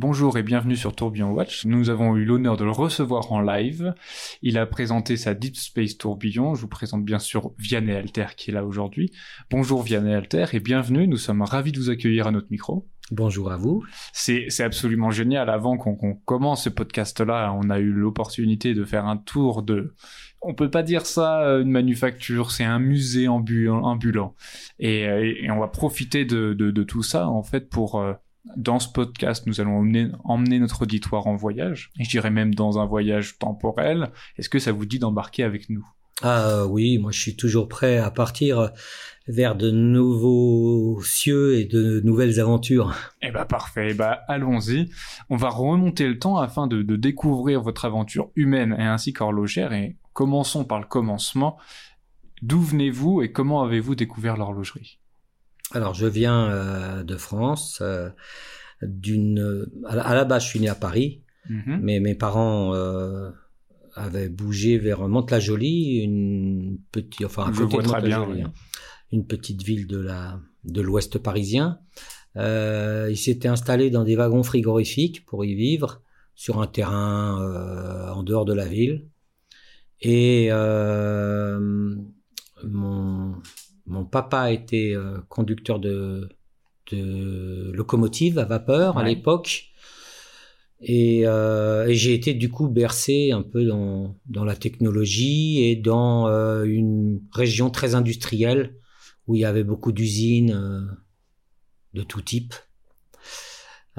Bonjour et bienvenue sur Tourbillon Watch. Nous avons eu l'honneur de le recevoir en live. Il a présenté sa Deep Space Tourbillon. Je vous présente bien sûr Vianney Alter qui est là aujourd'hui. Bonjour Vianney Alter et bienvenue. Nous sommes ravis de vous accueillir à notre micro. Bonjour à vous. C'est, absolument génial. Avant qu'on, qu'on commence ce podcast-là, on a eu l'opportunité de faire un tour de... On peut pas dire ça euh, une manufacture, c'est un musée ambulant. Et, et, on va profiter de, de, de, tout ça en fait pour... Euh, dans ce podcast, nous allons emmener, emmener, notre auditoire en voyage, et je dirais même dans un voyage temporel. Est-ce que ça vous dit d'embarquer avec nous? Ah oui, moi je suis toujours prêt à partir vers de nouveaux cieux et de nouvelles aventures. Eh ben parfait, eh ben allons-y. On va remonter le temps afin de, de découvrir votre aventure humaine et ainsi qu'horlogère, et commençons par le commencement. D'où venez-vous et comment avez-vous découvert l'horlogerie? Alors, je viens euh, de France. Euh, d'une, à, la base, je suis né à Paris, mm-hmm. mais mes parents euh, avaient bougé vers Mantes-la-Jolie, une petite, enfin, bien, hein, une petite ville de la, de l'Ouest parisien. Ils s'étaient installés dans des wagons frigorifiques pour y vivre sur un terrain en dehors de la ville. Et mon mon papa était euh, conducteur de, de locomotive à vapeur à l'époque. Et, euh, et j'ai été du coup bercé un peu dans, dans la technologie et dans euh, une région très industrielle où il y avait beaucoup d'usines euh, de tout type.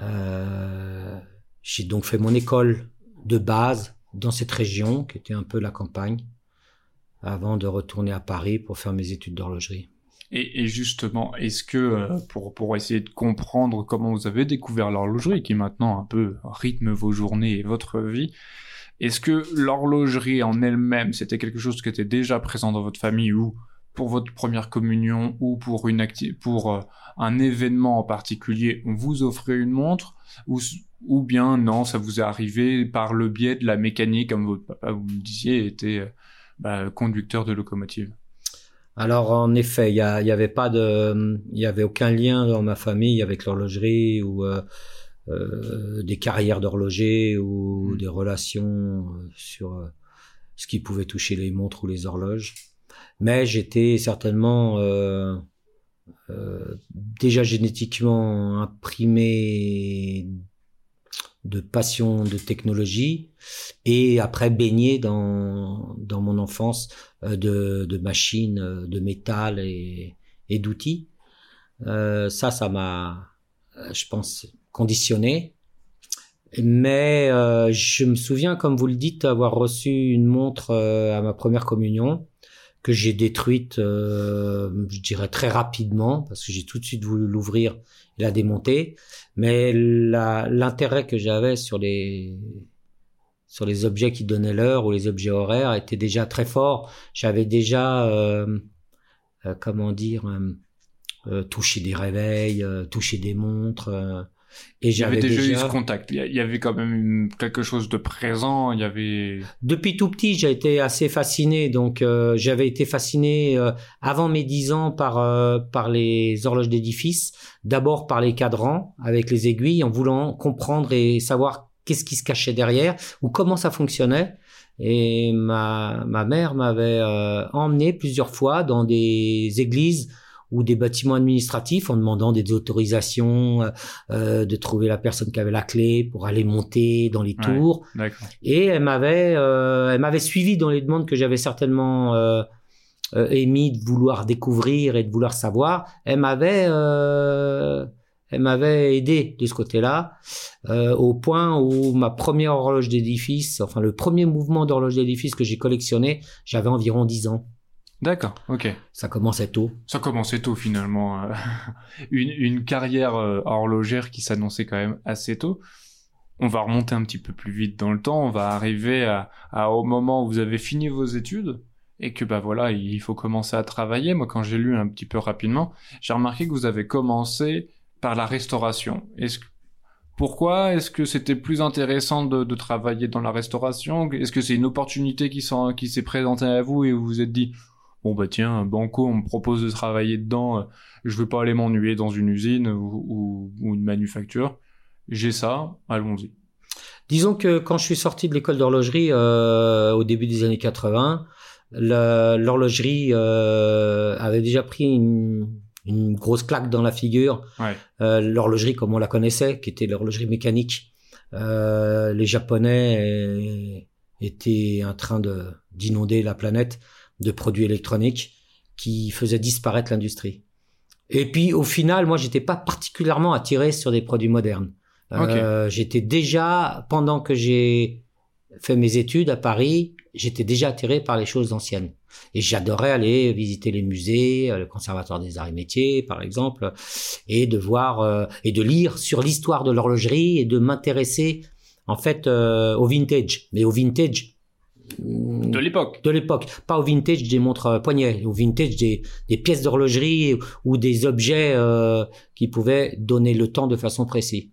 Euh, j'ai donc fait mon école de base dans cette région qui était un peu la campagne avant de retourner à Paris pour faire mes études d'horlogerie. Et, justement, est-ce que euh, pour pour essayer de comprendre comment vous avez découvert l'horlogerie, qui maintenant un peu rythme vos journées et votre vie, est-ce que l'horlogerie en elle-même c'était quelque chose qui était déjà présent dans votre famille ou pour votre première communion ou pour une pour euh, un événement en particulier, on vous offrait une montre ou ou bien non, ça vous est arrivé par le biais de la mécanique, comme votre papa vous me disiez était euh, bah, conducteur de locomotive alors en effet, il y, avait pas de, il y avait aucun lien dans ma famille avec l'horlogerie ou euh, euh, des carrières d'horloger ou mmh. des relations euh, sur ce qui pouvait toucher les montres ou les horloges. Mais j'étais certainement déjà génétiquement imprimé de passion de technologie et après baigné dans dans mon enfance euh, de, de machines euh, de métal et, et d'outils. Euh, ça ça m'a je pense conditionné. Mais je me souviens comme vous le dites avoir reçu une montre à ma première communion que j'ai détruite je dirais très rapidement parce que j'ai tout de suite voulu l'ouvrir et la démonter mais l'intérêt que j'avais sur les sur les objets qui donnaient l'heure ou les objets horaires était déjà très fort. J'avais déjà, euh, euh, comment dire, euh, touché des réveils, touché des montres. Et j'avais déjà, déjà, eu ce contact. Il y avait quand même quelque chose de présent. Il y avait. Depuis tout petit, j'ai été assez fasciné. Donc, euh, j'avais été fasciné euh, avant mes dix ans par euh, par les horloges d'édifice. D'abord par les cadrans avec les aiguilles, en voulant comprendre et savoir qu'est-ce qui se cachait derrière ou comment ça fonctionnait. Et ma ma mère m'avait emmené plusieurs fois dans des églises ou des bâtiments administratifs en demandant des autorisations, euh, euh, de trouver la personne qui avait la clé pour aller monter dans les tours. et elle m'avait, euh, elle m'avait suivi dans les demandes que j'avais certainement euh, euh émis de vouloir découvrir et de vouloir savoir. Elle m'avait elle m'avait aidé de ce côté-là, euh, au point où ma première horloge d'édifice, enfin le premier mouvement d'horloge d'édifice que j'ai collectionné, j'avais environ 10 ans. D'accord, ok. Ça commençait tôt. Ça commençait tôt finalement. Euh, une, une carrière euh, horlogère qui s'annonçait quand même assez tôt. On va remonter un petit peu plus vite dans le temps. On va arriver à, à au moment où vous avez fini vos études et que bah voilà, il faut commencer à travailler. Moi, quand j'ai lu un petit peu rapidement, j'ai remarqué que vous avez commencé par la restauration. Est-ce pourquoi? Est-ce que c'était plus intéressant de, de, travailler dans la restauration? Est-ce que c'est une opportunité qui, qui s'est présentée à vous et vous vous êtes dit bon bah tiens, Banco, on me propose de travailler dedans, euh, je veux pas aller m'ennuyer dans une usine ou, ou, une manufacture. j'ai ça, allons-y. Disons que quand je suis sorti de l'école d'horlogerie euh, au début des années 80, l'horlogerie euh, avait déjà pris une, une, grosse claque dans la figure. Ouais. Euh, l'horlogerie comme on la connaissait, qui était l'horlogerie mécanique. Les Japonais étaient en train de d'inonder la planète de produits électroniques qui faisaient disparaître l'industrie. Et puis au final, moi, j'étais pas particulièrement attiré sur des produits modernes. Euh, J'étais déjà, pendant que j'ai fait mes études à Paris, j'étais déjà attiré par les choses anciennes. Et j'adorais aller visiter les musées, euh, le Conservatoire des Arts et Métiers, par exemple, et de voir euh, et de lire sur l'histoire de l'horlogerie et de m'intéresser en fait euh, au vintage, mais au vintage de l'époque. De l'époque, pas au vintage des montres poignets, au vintage des, des pièces d'horlogerie ou des objets qui pouvaient donner le temps de façon précise.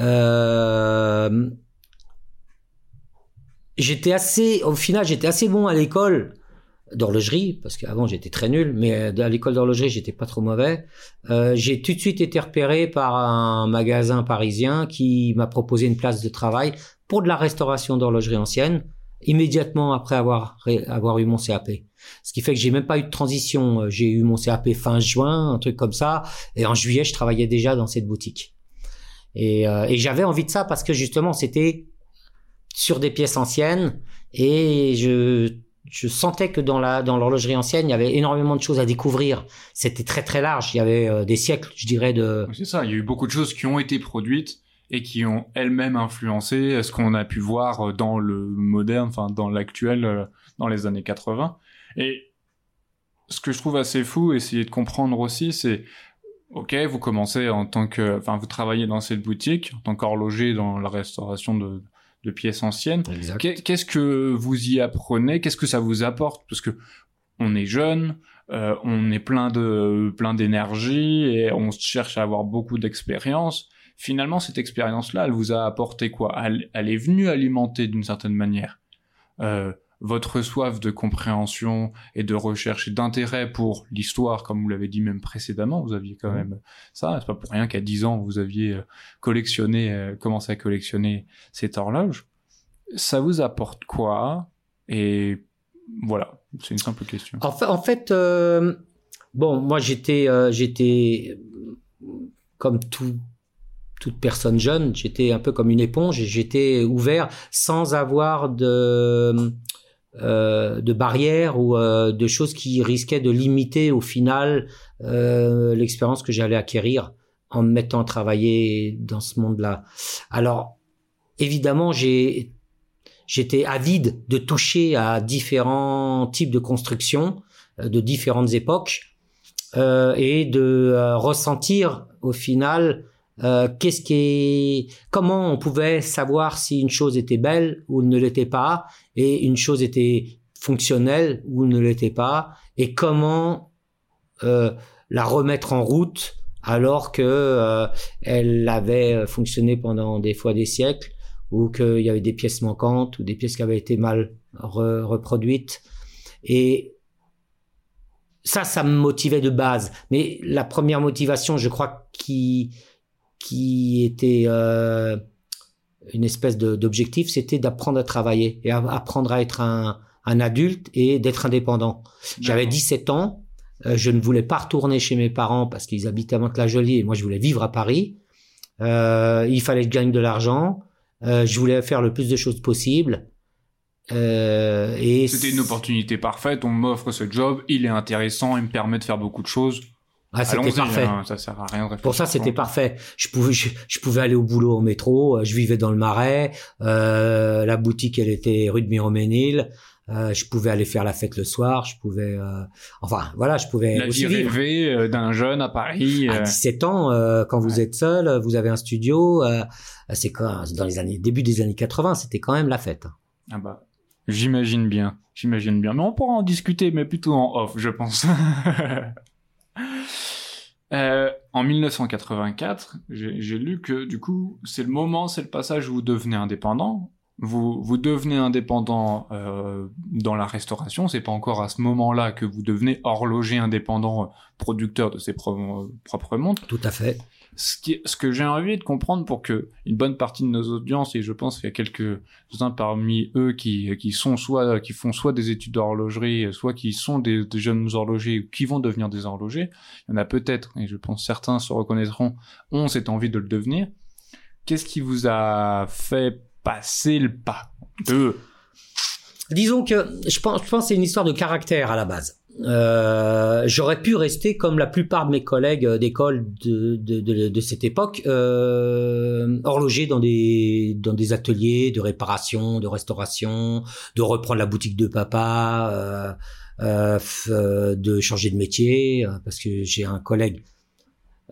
Euh, j'étais assez, au final, j'étais assez bon à l'école d'horlogerie parce qu'avant j'étais très nul, mais à l'école d'horlogerie j'étais pas trop mauvais. Euh, j'ai tout de suite été repéré par un magasin parisien qui m'a proposé une place de travail pour de la restauration d'horlogerie ancienne immédiatement après avoir avoir eu mon CAP. Ce qui fait que j'ai même pas eu de transition. J'ai eu mon CAP fin juin, un truc comme ça, et en juillet je travaillais déjà dans cette boutique. Et, euh, et j'avais envie de ça parce que justement, c'était sur des pièces anciennes et je, je sentais que dans la dans l'horlogerie ancienne, il y avait énormément de choses à découvrir. C'était très très large. Il y avait euh, des siècles, je dirais, de. C'est ça. Il y a eu beaucoup de choses qui ont été produites et qui ont elles-mêmes influencé ce qu'on a pu voir dans le moderne, enfin dans l'actuel, euh, dans les années 80. Et ce que je trouve assez fou, essayer de comprendre aussi, c'est Ok, vous commencez en tant que, enfin, vous travaillez dans cette boutique en tant qu'horloger dans la restauration de, de pièces anciennes. Qu'est-ce que vous y apprenez? Qu'est-ce que ça vous apporte? Parce que on est jeune, euh, on est plein de plein d'énergie et on cherche à avoir beaucoup d'expérience. Finalement, cette expérience-là, elle vous a apporté quoi? Elle, elle, est venue alimenter d'une certaine manière euh, votre soif de compréhension et de recherche et d'intérêt pour l'histoire, comme vous l'avez dit même précédemment, vous aviez quand même ça. C'est pas pour rien qu'à 10 ans, vous aviez euh, collectionné, euh, commencé à collectionner cette horloge. Ça vous apporte quoi? Et voilà, c'est une simple question. En fait, en fait euh, bon, moi j'étais, j'étais comme tout, toute personne jeune, j'étais un peu comme une éponge et j'étais ouvert sans avoir de euh, de barrières ou euh, de choses qui risquaient de limiter au final euh, l'expérience que j'allais acquérir en me mettant à travailler dans ce monde-là. Alors, évidemment, j'ai j'étais avide de toucher à différents types de constructions de différentes époques et de ressentir au final euh, qu'est-ce qui est, comment on pouvait savoir si une chose était belle ou ne l'était pas, et une chose était fonctionnelle ou ne l'était pas, et comment euh, la remettre en route alors que euh, elle avait fonctionné pendant des fois des siècles, ou qu'il y avait des pièces manquantes ou des pièces qui avaient été mal reproduites. Et ça, ça me motivait de base. Mais la première motivation, je crois, qui qui était euh, une espèce d'objectif, c'était d'apprendre à travailler et apprendre à être un, un adulte et d'être indépendant. J'avais 17 ans, euh, je ne voulais pas retourner chez mes parents parce qu'ils habitaient à Mantes-la-Jolie et moi je voulais vivre à Paris. Euh, il fallait que je gagne de l'argent. Euh, je voulais faire le plus de choses possible. Euh, et c'était une opportunité parfaite. On m'offre ce job, il est intéressant, il me permet de faire beaucoup de choses. Ah, c'était parfait. Hein, ça sert à rien Pour ça, c'était parfait. Je pouvais, je, pouvais aller au boulot au métro. Euh, je vivais dans le Marais. Euh, la boutique, elle était rue de Miroménil. Euh, je pouvais aller faire la fête le soir. Je pouvais, euh, enfin, voilà, je pouvais la aussi vie rêver euh, d'un jeune à Paris. À 17 ans, quand vous êtes seul, vous avez un studio. c'est quand dans les années début des années 80, c'était quand même la fête. Ah bah, j'imagine bien, j'imagine bien. Mais on pourra en discuter, mais plutôt en off, je pense. Euh, en 1984, j'ai lu que du coup, c'est le moment, c'est le passage où vous devenez indépendant. Vous, vous devenez indépendant euh, dans la restauration. C'est pas encore à ce moment-là que vous devenez horloger indépendant, producteur de ses propres montres. Tout à fait. Ce, que j'ai envie de comprendre pour que une bonne partie de nos audiences, et je pense qu'il y a quelques-uns parmi eux qui, qui sont soit, qui font soit des études d'horlogerie, soit qui sont des, jeunes horlogers ou qui vont devenir des horlogers, il y en a peut-être, et je pense certains se reconnaîtront, ont cette envie de le devenir. Qu'est-ce qui vous a fait passer le pas de Disons que je pense, je pense que c'est une histoire de caractère à la base. Euh, j'aurais pu rester comme la plupart de mes collègues d'école de, de, de, de, cette époque, euh, horloger dans des dans des ateliers de réparation, de restauration, de reprendre la boutique de papa, euh, euh, de changer de métier, euh, parce que j'ai un collègue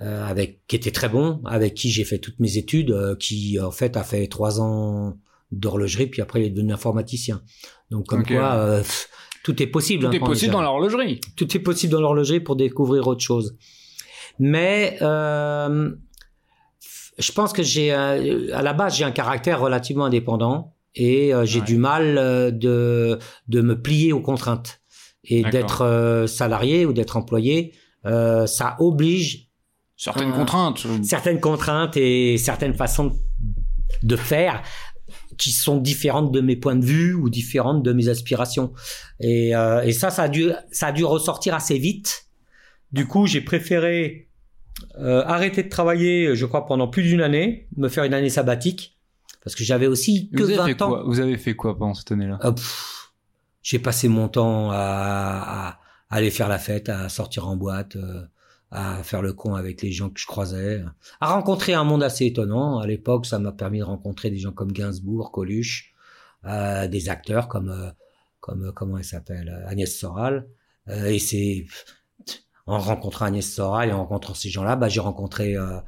euh, avec qui était très bon, avec qui j'ai fait toutes mes études, qui en fait a fait trois ans d'horlogerie, puis après il est devenu informaticien. Donc comme quoi, tout est possible. Tout hein, est possible dans l'horlogerie. Tout est possible dans l'horlogerie pour découvrir autre chose. Mais euh, je pense que j'ai à la base j'ai un caractère relativement indépendant et euh, j'ai du mal euh, de de me plier aux contraintes et d'être euh, salarié ou d'être employé. ça oblige certaines contraintes, certaines contraintes et certaines façons de faire qui sont différentes de mes points de vue ou différentes de mes aspirations. Et, euh, et ça, ça a dû, ça a dû ressortir assez vite. Du coup, j'ai préféré euh, arrêter de travailler, je crois, pendant plus d'une année, me faire une année sabbatique, parce que j'avais aussi que vous avez 20 fait ans. Quoi? Vous avez fait quoi pendant cette année-là? Euh, J'ai passé mon temps à, à, aller faire la fête, à sortir en boîte. Euh, à faire le con avec les gens que je croisais, à rencontrer un monde assez étonnant. À l'époque, ça m'a permis de rencontrer des gens comme Gainsbourg, Coluche, euh, des acteurs comme euh, comme comment elle s'appelle Agnès Soral. Euh, et c'est en rencontrant Agnès Soral et en rencontrant ces gens-là, bah, j'ai rencontré euh,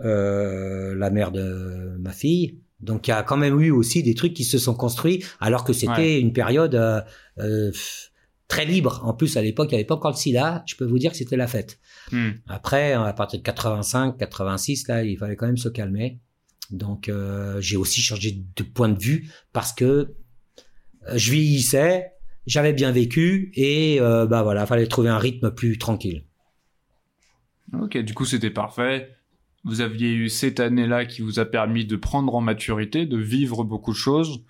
euh, la mère de ma fille. Donc il y a quand même eu aussi des trucs qui se sont construits alors que c'était Ouais. une période euh, très libre. En plus, à l'époque, il n'y avait pas encore le SIDA. Je peux vous dire que c'était la fête. Hmm. Après, à partir de 85, 86, là, il fallait quand même se calmer. Donc, euh, j'ai aussi changé de point de vue parce que euh, je vieillissais, j'avais bien vécu et euh, bah voilà, fallait trouver un rythme plus tranquille. Ok, du coup c'était parfait. Vous aviez eu cette année-là qui vous a permis de prendre en maturité, de vivre beaucoup de choses.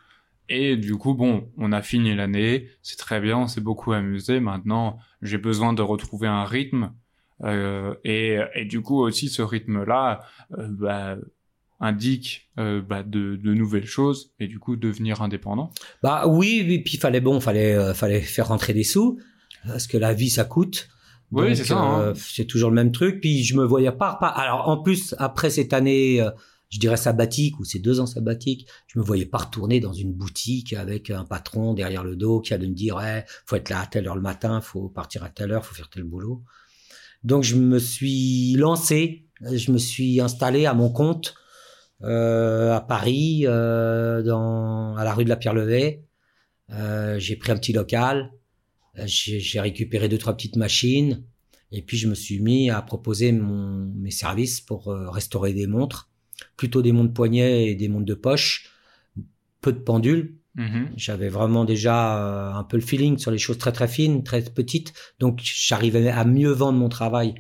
Et du coup, bon, on a fini l'année, c'est très bien, on s'est beaucoup amusé. Maintenant, j'ai besoin de retrouver un rythme. Euh, et, et du coup aussi, ce rythme-là euh, bah, indique euh, bah, de, de nouvelles choses et du coup devenir indépendant. Bah oui, et puis fallait bon, fallait fallait faire rentrer des sous parce que la vie ça coûte. Oui, c'est ça, hein. c'est toujours le même truc. Puis je me voyais pas, pas. Alors en plus après cette année, je dirais sabbatique ou ces deux ans sabbatiques, je me voyais pas retourner dans une boutique avec un patron derrière le dos qui allait me dire ouais, faut être là à telle heure le matin, faut partir à telle heure, faut faire tel boulot. Donc je me suis lancé, je me suis installé à mon compte euh, à Paris, euh, à la rue de la Pierre-Levé. Euh, j'ai pris un petit local, j'ai récupéré deux trois petites machines et puis je me suis mis à proposer mes services pour restaurer des montres, plutôt des montres poignets et des montres de poche, peu de pendules. Mhm. J'avais vraiment déjà euh, un peu le feeling sur les choses très très fines, très petites, donc j'arrivais à mieux vendre mon travail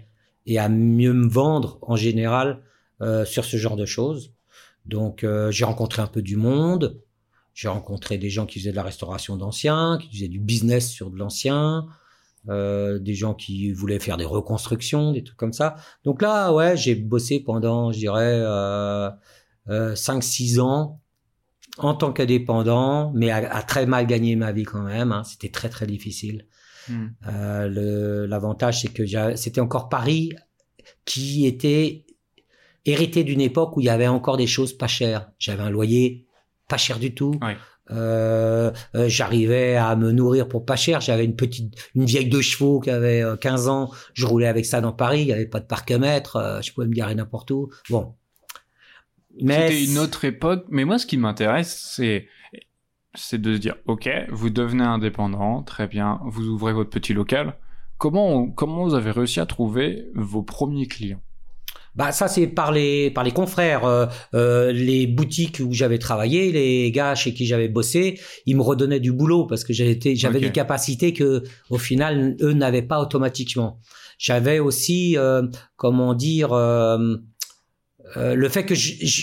et à mieux me vendre en général euh, sur ce genre de choses. Donc euh, j'ai rencontré un peu du monde, j'ai rencontré des gens qui faisaient de la restauration d'anciens, qui faisaient du business sur de l'ancien, euh, des gens qui voulaient faire des reconstructions, des trucs comme ça. Donc là, ouais, j'ai bossé pendant, je dirais, euh, euh, 5-6 ans en tant qu'indépendant, mais à, à très mal gagner ma vie quand même. hein. C'était très très difficile. Hmm. Euh, le- L'avantage, c'est que c'était encore Paris qui était hérité d'une époque où il y avait encore des choses pas chères. J'avais un loyer pas cher du tout. Ouais. Euh, euh, j'arrivais à me nourrir pour pas cher. J'avais une petite, une vieille de chevaux qui avait euh, 15 ans. Je roulais avec ça dans Paris. Il y avait pas de parc-mètre. euh, je pouvais me garer n'importe où. Bon. Mais C'était une autre époque, mais moi ce qui m'intéresse, c'est c'est de se dire, ok, vous devenez indépendant, très bien, vous ouvrez votre petit local. Comment comment vous avez réussi à trouver vos premiers clients? Bah ça c'est par les par les confrères, euh, euh, les boutiques où j'avais travaillé, les gars chez qui j'avais bossé, ils me redonnaient du boulot parce que j'avais Ok. des capacités que au final eux n'avaient pas automatiquement. J'avais aussi euh, comment dire euh, euh, le fait que je, je,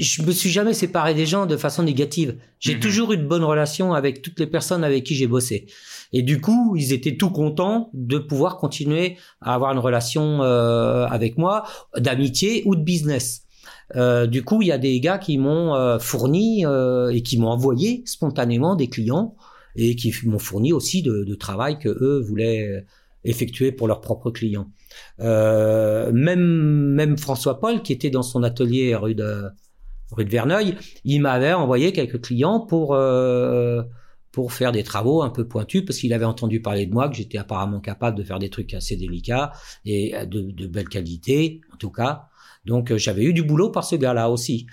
je, me suis jamais séparé des gens de façon négative. J'ai Mhm. toujours eu de bonnes relations avec toutes les personnes avec qui j'ai bossé. Et du coup, ils étaient tout contents de pouvoir continuer à avoir une relation euh, avec moi, d'amitié ou de business. Euh, du coup, il y a des gars qui m'ont euh, fourni euh, et qui m'ont envoyé spontanément des clients et qui m'ont fourni aussi de, de travail que eux voulaient effectuer pour leurs propres clients. Euh, même même François Paul, qui était dans son atelier rue de rue de Verneuil, il m'avait envoyé quelques clients pour euh, pour faire des travaux un peu pointus parce qu'il avait entendu parler de moi que j'étais apparemment capable de faire des trucs assez délicats et de, de belle qualité en tout cas. Donc euh, j'avais eu du boulot par ce gars-là aussi.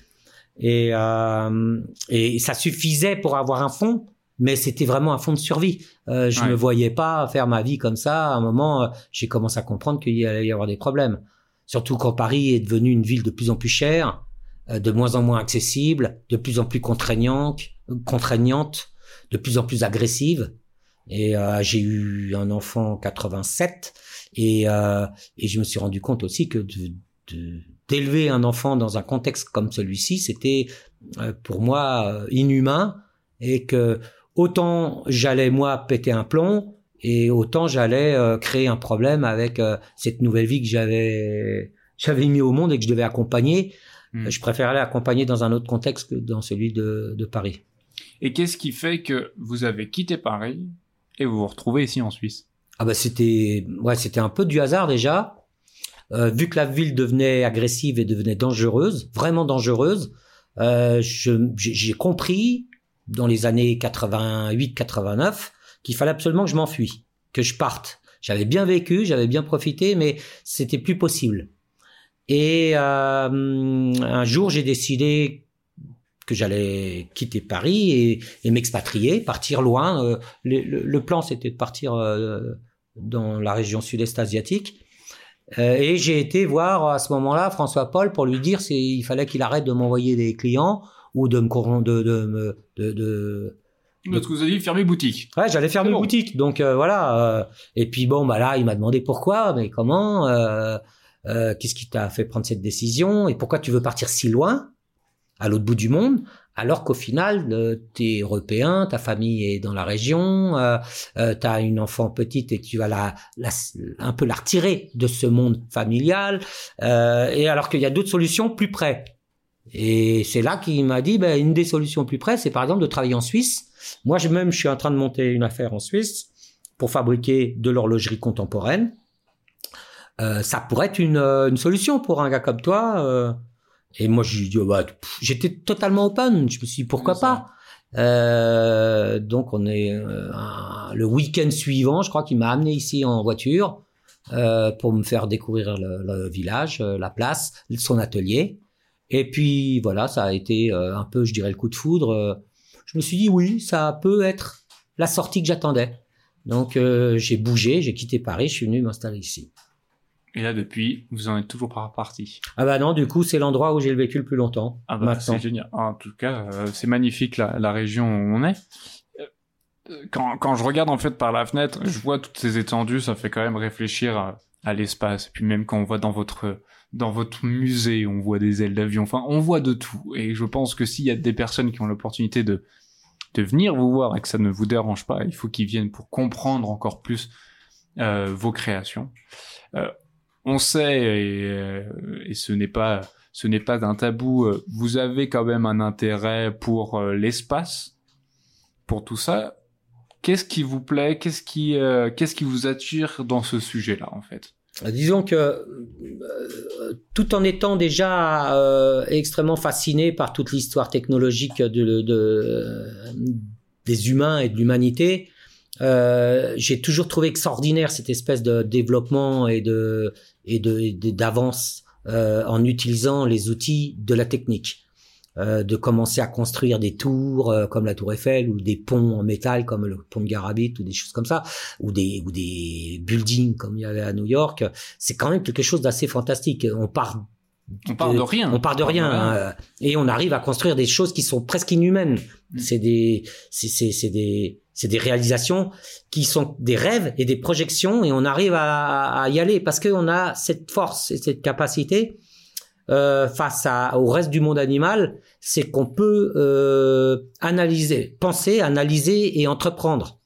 Et, euh, et ça suffisait pour avoir un fonds, mais c'était vraiment un fonds de survie. Euh, je Ouais. me voyais pas faire ma vie comme ça. À un moment, euh, j'ai commencé à comprendre qu'il allait y avoir des problèmes. Surtout quand Paris est devenu une ville de plus en plus chère, euh, de moins en moins accessible, de plus en plus contraignante, contraignante, de plus en plus agressive. Et euh, j'ai eu un enfant en 87 et, euh, et je me suis rendu compte aussi que de, de- d'élever un enfant dans un contexte comme celui-ci, c'était euh, pour moi euh, inhumain et que autant j'allais moi péter un plomb et autant j'allais euh, créer un problème avec euh, cette nouvelle vie que j'avais j'avais mis au monde et que je devais accompagner. Mm. Je préférais l'accompagner dans un autre contexte que dans celui de, de Paris. Et qu'est-ce qui fait que vous avez quitté Paris et vous vous retrouvez ici en Suisse? Ah bah c'était ouais c'était un peu du hasard déjà. Euh, vu que la ville devenait agressive et devenait dangereuse, vraiment dangereuse, euh, j'ai compris dans les années 88-89 qu'il fallait absolument que je m'enfuis, que je parte. J'avais bien vécu, j'avais bien profité, mais c'était plus possible. Et euh, un jour, j'ai décidé que j'allais quitter Paris et, et m'expatrier, partir loin. Euh, le, le- le plan, c'était de partir euh, dans la région sud-est asiatique. Euh, et j'ai été voir à ce moment-là François Paul pour lui dire s'il fallait qu'il arrête de m'envoyer des clients ou de me de de me de, de, Parce que vous avez dit fermer boutique. Ouais, j'allais bon. boutiques. Donc euh, voilà. euh, et puis bon, bah là, il m'a demandé pourquoi, mais comment, euh, euh, qu'est-ce qui t'a fait prendre cette décision et pourquoi tu veux partir si loin, à l'autre bout du monde, alors qu'au final, euh, t'es européen, ta famille est dans la région, euh, euh, t'as une enfant petite et tu vas la, la un peu la retirer de ce monde familial. euh, et alors qu'il y a d'autres solutions plus près. Et c'est là qu'il m'a dit, ben, une des solutions plus près, c'est par exemple de travailler en Suisse. Moi, je même, je suis en train de monter une affaire en Suisse pour fabriquer de l'horlogerie contemporaine. Euh, ça pourrait être une, une solution pour un gars comme toi. Et moi, j'ai dit, oh, bah, j'étais totalement open. Je me suis dit, pourquoi pas? euh, Donc, on est euh, le week-end suivant, je crois qu'il m'a amené ici en voiture euh, pour me faire découvrir le, le village, euh, la place, son atelier. Et puis voilà, ça a été euh, un peu, je dirais, le coup de foudre. Euh, Je me suis dit oui, ça peut être la sortie que j'attendais. Donc euh, j'ai bougé, j'ai quitté Paris, je suis venu m'installer ici. Et là, depuis, vous en êtes toujours pas reparti. Ah bah non, du coup c'est l'endroit où j'ai vécu le plus longtemps. Ah bah, c'est génial. En tout cas, euh, c'est magnifique la, la région où on est. Euh, Quand, quand je regarde en fait par la fenêtre, je vois toutes ces étendues, ça fait quand même réfléchir à, à l'espace. Puis même quand on voit dans votre dans votre musée, on voit des ailes d'avion. Enfin, on voit de tout. Et je pense que s'il y a des personnes qui ont l'opportunité de de venir vous voir et que ça ne vous dérange pas, il faut qu'ils viennent pour comprendre encore plus euh, vos créations. Euh, on sait et, euh, et ce n'est pas ce n'est pas un tabou. euh, Vous avez quand même un intérêt pour euh, l'espace, pour tout ça. Qu'est-ce qui vous plaît? Qu'est-ce qui qu'est-ce qui vous attire dans ce sujet-là en fait? Disons que tout en étant déjà extrêmement fasciné par toute l'histoire technologique de, de- des humains et de l'humanité, euh, j'ai toujours trouvé extraordinaire cette espèce de développement et de et de d'avance euh, en utilisant les outils de la technique. Euh, de commencer à construire des tours euh, comme la tour Eiffel ou des ponts en métal comme le pont de Garabit ou des choses comme ça ou des ou des buildings comme il y avait à New York c'est quand même quelque chose d'assez fantastique on part On part de rien. on part de rien hein, euh, et on arrive à construire des choses qui sont presque inhumaines Mm. c'est des c'est c'est c'est des c'est des réalisations qui sont des rêves et des projections et on arrive à, y aller parce qu'on a cette force et cette capacité euh, face à, au reste du monde animal, c'est qu'on peut euh, analyser, penser, analyser et entreprendre.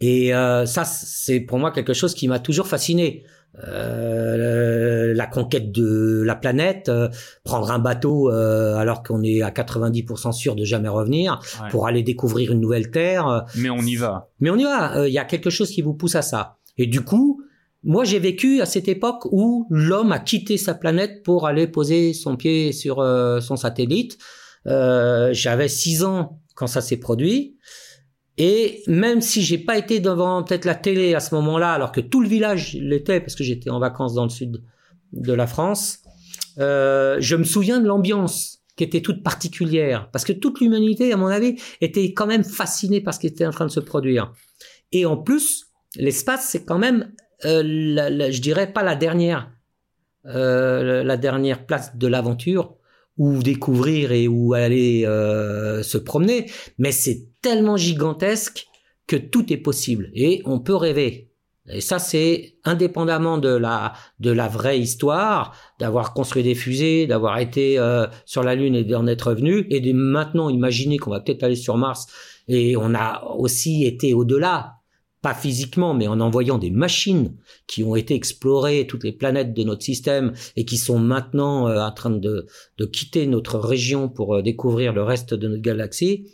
Et euh, ça, c'est pour moi quelque chose qui m'a toujours fasciné. Euh, la conquête de la planète, euh, prendre un bateau euh, alors qu'on est à 90% sûr de jamais revenir Ouais. pour aller découvrir une nouvelle terre. euh, Mais on y va. mais on y va, il y a quelque chose qui vous pousse à ça. Et du coup, moi j'ai vécu à cette époque où l'homme a quitté sa planète pour aller poser son pied sur son satellite. Euh, J'avais six ans quand ça s'est produit. Et même si j'ai pas été devant peut-être la télé à ce moment-là, alors que tout le village l'était parce que j'étais en vacances dans le sud de la France, euh, je me souviens de l'ambiance qui était toute particulière parce que toute l'humanité, à mon avis, était quand même fascinée par ce qui était en train de se produire. Et en plus, l'espace, c'est quand même, euh, je dirais pas la dernière, euh, la dernière place de l'aventure où découvrir et où aller euh, se promener, mais c'est tellement gigantesque que tout est possible et on peut rêver. Et ça, c'est indépendamment de la de la vraie histoire, d'avoir construit des fusées, d'avoir été euh, sur la Lune et d'en être revenu, et de maintenant imaginer qu'on va peut-être aller sur Mars. Et on a aussi été au-delà, pas physiquement, mais en envoyant des machines qui ont été explorer toutes les planètes de notre système et qui sont maintenant euh, en train de, de quitter notre région pour euh, découvrir le reste de notre galaxie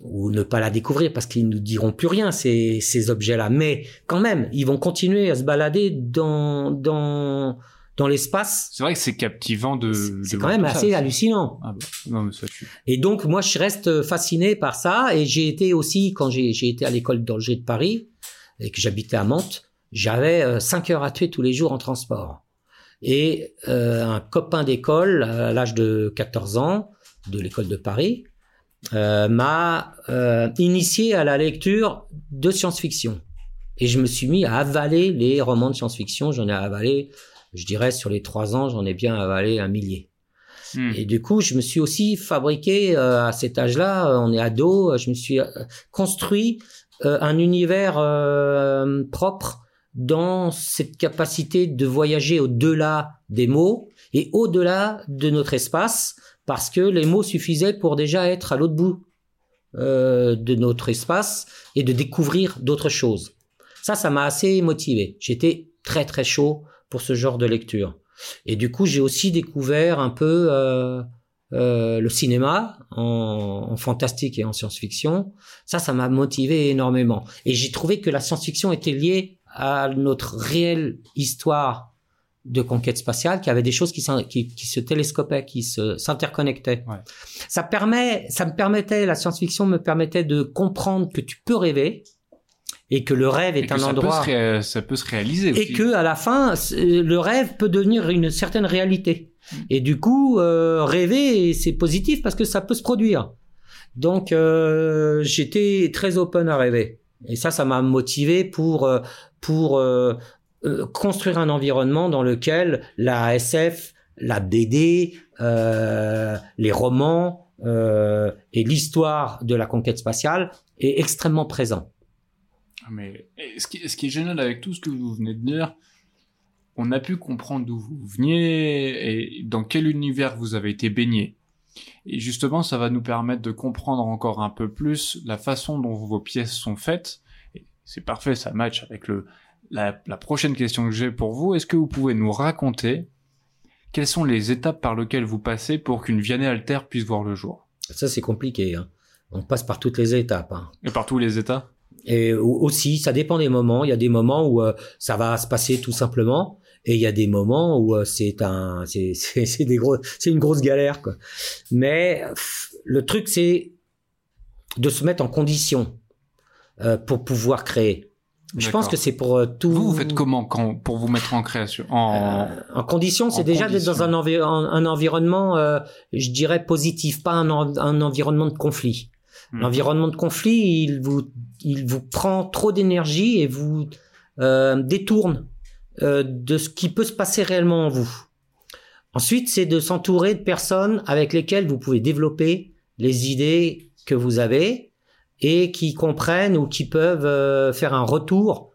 ou ne pas la découvrir parce qu'ils ne nous diront plus rien ces, ces objets-là. Mais quand même, ils vont continuer à se balader dans dans dans l'espace. C'est vrai que c'est captivant de. C'est quand même ça. assez hallucinant. Ah bah, non, mais ça. Et donc moi je reste fasciné par ça et j'ai été aussi quand j'ai j'ai été à l'école d'Angers de Paris et que j'habitais à Mantes, j'avais 5 heures à tuer tous les jours en transport. Et euh, un copain d'école à l'âge de 14 ans de l'école de Paris euh, m'a euh, initié à la lecture de science-fiction. Et je me suis mis à avaler les romans de science-fiction. J'en ai avalé, je dirais, sur les trois ans, j'en ai bien avalé un millier. Hmm. Et du coup, je me suis aussi fabriqué euh, à cet âge-là, euh, on est ado, euh, je me suis euh, construit euh, un univers euh, propre dans cette capacité de voyager au-delà des mots et au-delà de notre espace, parce que les mots suffisaient pour déjà être à l'autre bout euh, de notre espace et de découvrir d'autres choses. Ça, ça m'a assez motivé. J'étais très très chaud pour ce genre de lecture. Et du coup, j'ai aussi découvert un peu euh, euh, le cinéma en, en fantastique et en science-fiction. Ça, ça m'a motivé énormément. Et j'ai trouvé que la science-fiction était liée à notre réelle histoire de conquête spatiale, qu'il y avait des choses qui, qui, qui se télescopaient, qui se s'interconnectaient. Ouais. Ça permet, ça me permettait, la science-fiction me permettait de comprendre que tu peux rêver et que le rêve Et est un ça endroit Peut se ré- Ça peut se réaliser et aussi. que à la fin le rêve peut devenir une certaine réalité et du coup euh, rêver c'est positif parce que ça peut se produire donc euh, j'étais très open à rêver et ça ça m'a motivé pour euh, pour euh, euh, construire un environnement dans lequel la SF la BD euh, les romans euh, et l'histoire de la conquête spatiale est extrêmement présent Mais et ce qui, ce qui est génial avec tout ce que vous venez de dire, on a pu comprendre d'où vous veniez et dans quel univers vous avez été baigné. Et justement, ça va nous permettre de comprendre encore un peu plus la façon dont vos pièces sont faites. C'est parfait, ça match avec le, la, la prochaine question que j'ai pour vous. Est-ce que vous pouvez nous raconter quelles sont les étapes par lesquelles vous passez pour qu'une Vianney Alter puisse voir le jour? Ça c'est compliqué hein. on passe par toutes les étapes hein. Et par tous les états? Et au- aussi, ça dépend des moments. Il y a des moments où euh, ça va se passer tout simplement, et il y a des moments où euh, c'est un, c'est, c'est, c'est des gros, c'est une grosse galère quoi. Mais pff, le truc c'est de se mettre en condition euh, pour pouvoir créer. Je pense que c'est pour euh, tout. Vous, vous faites comment quand, pour vous mettre en création en... Euh, en condition, c'est déjà d'être dans un, envi- un, un environnement, euh, je dirais positif, pas un, en- un environnement de conflit. Hmm. L'environnement de conflit, il vous, il vous prend trop d'énergie et vous euh, détourne euh, de ce qui peut se passer réellement en vous. Ensuite, c'est de s'entourer de personnes avec lesquelles vous pouvez développer les idées que vous avez et qui comprennent ou qui peuvent euh, faire un retour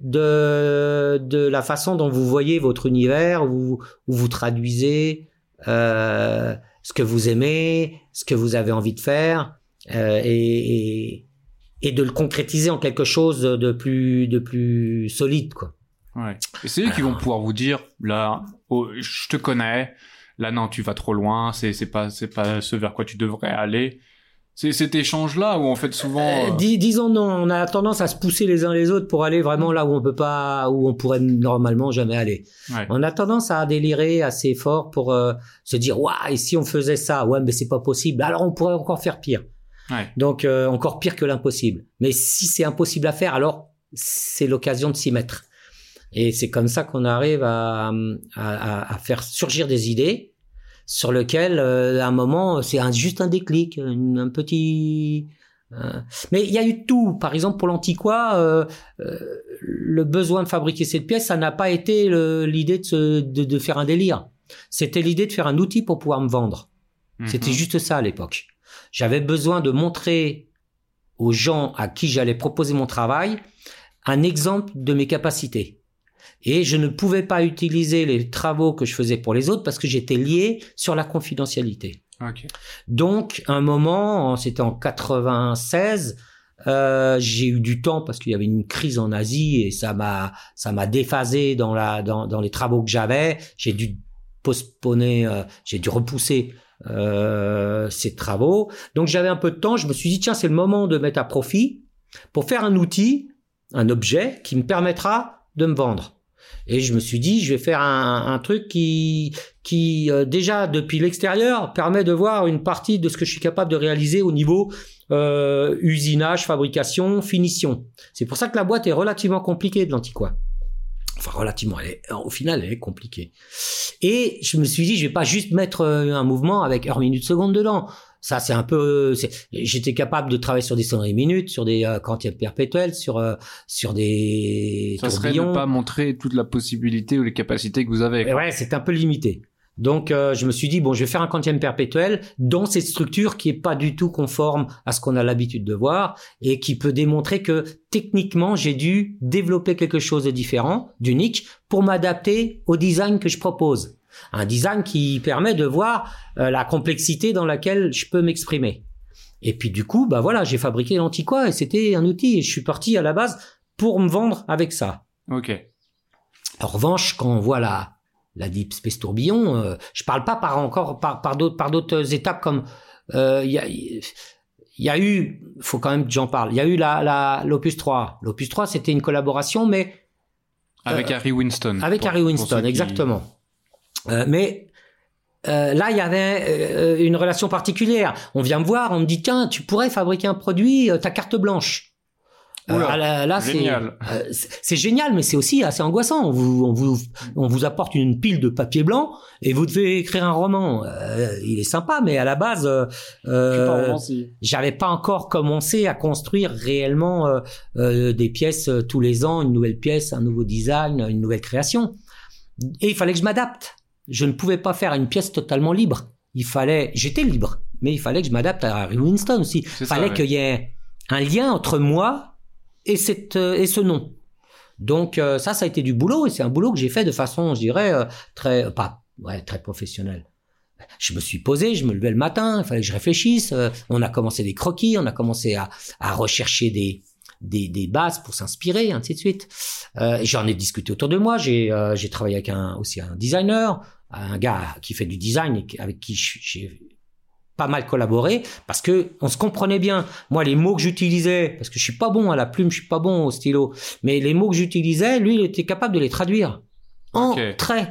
de de la façon dont vous voyez votre univers, où, vous traduisez euh, ce que vous aimez, ce que vous avez envie de faire, euh, et, et, de le concrétiser en quelque chose de plus de plus solide, quoi. Ouais. Et c'est eux qui vont pouvoir vous dire là, oh, je te connais, là non, tu vas trop loin, c'est pas pas ce vers quoi tu devrais aller. C'est cet échange-là où en fait souvent. Euh, euh, dis- disons non, on a tendance à se pousser les uns les autres pour aller vraiment là où on peut pas, où on pourrait normalement jamais aller. Ouais. On a tendance à délirer assez fort pour euh, se dire waouh et si on faisait ça, ouais mais c'est pas possible. Alors on pourrait encore faire pire. Ouais. Donc euh, encore pire que l'impossible. Mais si c'est impossible à faire, alors c'est l'occasion de s'y mettre. Et c'est comme ça qu'on arrive à, à, à- à faire surgir des idées sur lesquelles, euh, à un moment, c'est un, juste un déclic, un, un petit. euh, Mais il y a eu tout. Par exemple, pour l'antiquois, euh, euh, le besoin de fabriquer cette pièce, ça n'a pas été l'idée de, se- de, de faire un délire. C'était l'idée de faire un outil pour pouvoir me vendre. C'était Mhm. juste ça à l'époque. J'avais besoin de montrer aux gens à qui j'allais proposer mon travail un exemple de mes capacités. Et je ne pouvais pas utiliser les travaux que je faisais pour les autres parce que j'étais lié sur la confidentialité. Ok. Donc, un moment, c'était en 96, euh, j'ai eu du temps parce qu'il y avait une crise en Asie et ça m'a ça m'a déphasé dans la dans, dans les travaux que j'avais. J'ai dû postponer, euh, j'ai dû repousser euh, ces travaux. Donc j'avais un peu de temps. Je me suis dit tiens c'est le moment de mettre à profit pour faire un outil, un objet qui me permettra de me vendre. Et je me suis dit, je vais faire un, truc qui, qui euh, déjà depuis l'extérieur permet de voir une partie de ce que je suis capable de réaliser au niveau euh, usinage, fabrication, finition. C'est pour ça que la boîte est relativement compliquée de l'antiquois. Enfin, relativement. Elle est- au final, elle est compliquée. Et je me suis dit, je vais pas juste mettre euh, un mouvement avec heure, minute, seconde dedans. Ça, c'est un peu. c'est- J'étais capable de travailler sur des sonneries minutes, sur des euh, quantièmes perpétuels, sur euh, sur des Ça serait ne pas montrer toute la possibilité ou les capacités que vous avez. Ouais, c'est un peu limité. Donc, euh, je me suis dit, bon, je vais faire un quantième perpétuel dans cette structure qui est pas du tout conforme à ce qu'on a l'habitude de voir et qui peut démontrer que techniquement, j'ai dû développer quelque chose de différent, d'unique, pour m'adapter au design que je propose. Un design qui permet de voir euh, la complexité dans laquelle je peux m'exprimer. Et puis du coup, bah voilà, j'ai fabriqué l'antiquois et c'était un outil. Et je suis parti à la base pour me vendre avec ça. Ok. En revanche, quand on voit la, la Deep Space Tourbillon, euh, je parle pas par encore par, par d'autres par d'autres étapes comme euh, il y a il y a eu, faut quand même que j'en parle. Il y a eu la la l'Opus 3. L'Opus 3, c'était une collaboration, mais Avec Euh, Harry Winston. avec Pour- Harry Winston, qui- exactement. Euh, mais euh, là, il y avait euh, une relation particulière. On vient me voir, on me dit tiens, tu pourrais fabriquer un produit, euh, ta carte blanche. Euh, Oula, là, génial. c'est génial, mais c'est aussi assez angoissant. On vous, on vous, on vous apporte une pile de papier blanc et vous devez écrire un roman. Euh, il est sympa, mais à la base, j'avais pas encore commencé à construire réellement des pièces tous les ans, une nouvelle pièce, un nouveau design, une nouvelle création. Et il fallait que je m'adapte. Je ne pouvais pas faire une pièce totalement libre. Il fallait, j'étais libre, mais il fallait que je m'adapte à Harry Winston aussi. Il fallait ouais. qu'il y ait un lien entre moi et cette euh, et ce nom. Donc euh, ça, ça a été du boulot et c'est un boulot que j'ai fait de façon, je dirais, euh, très pas ouais très professionnelle. Je me suis posé, je me levais le matin, il fallait que je réfléchisse. euh, on a commencé des croquis, on a commencé à, à rechercher des, des, des bases pour s'inspirer, ainsi de suite. J'en ai discuté autour de moi. J'ai j'ai travaillé avec un, aussi un designer, un gars qui fait du design et avec qui j'ai pas mal collaboré parce que on se comprenait bien. Moi, les mots que j'utilisais, parce que je suis pas bon à la plume, je suis pas bon au stylo, mais les mots que j'utilisais, lui, il était capable de les traduire en Ok. traits.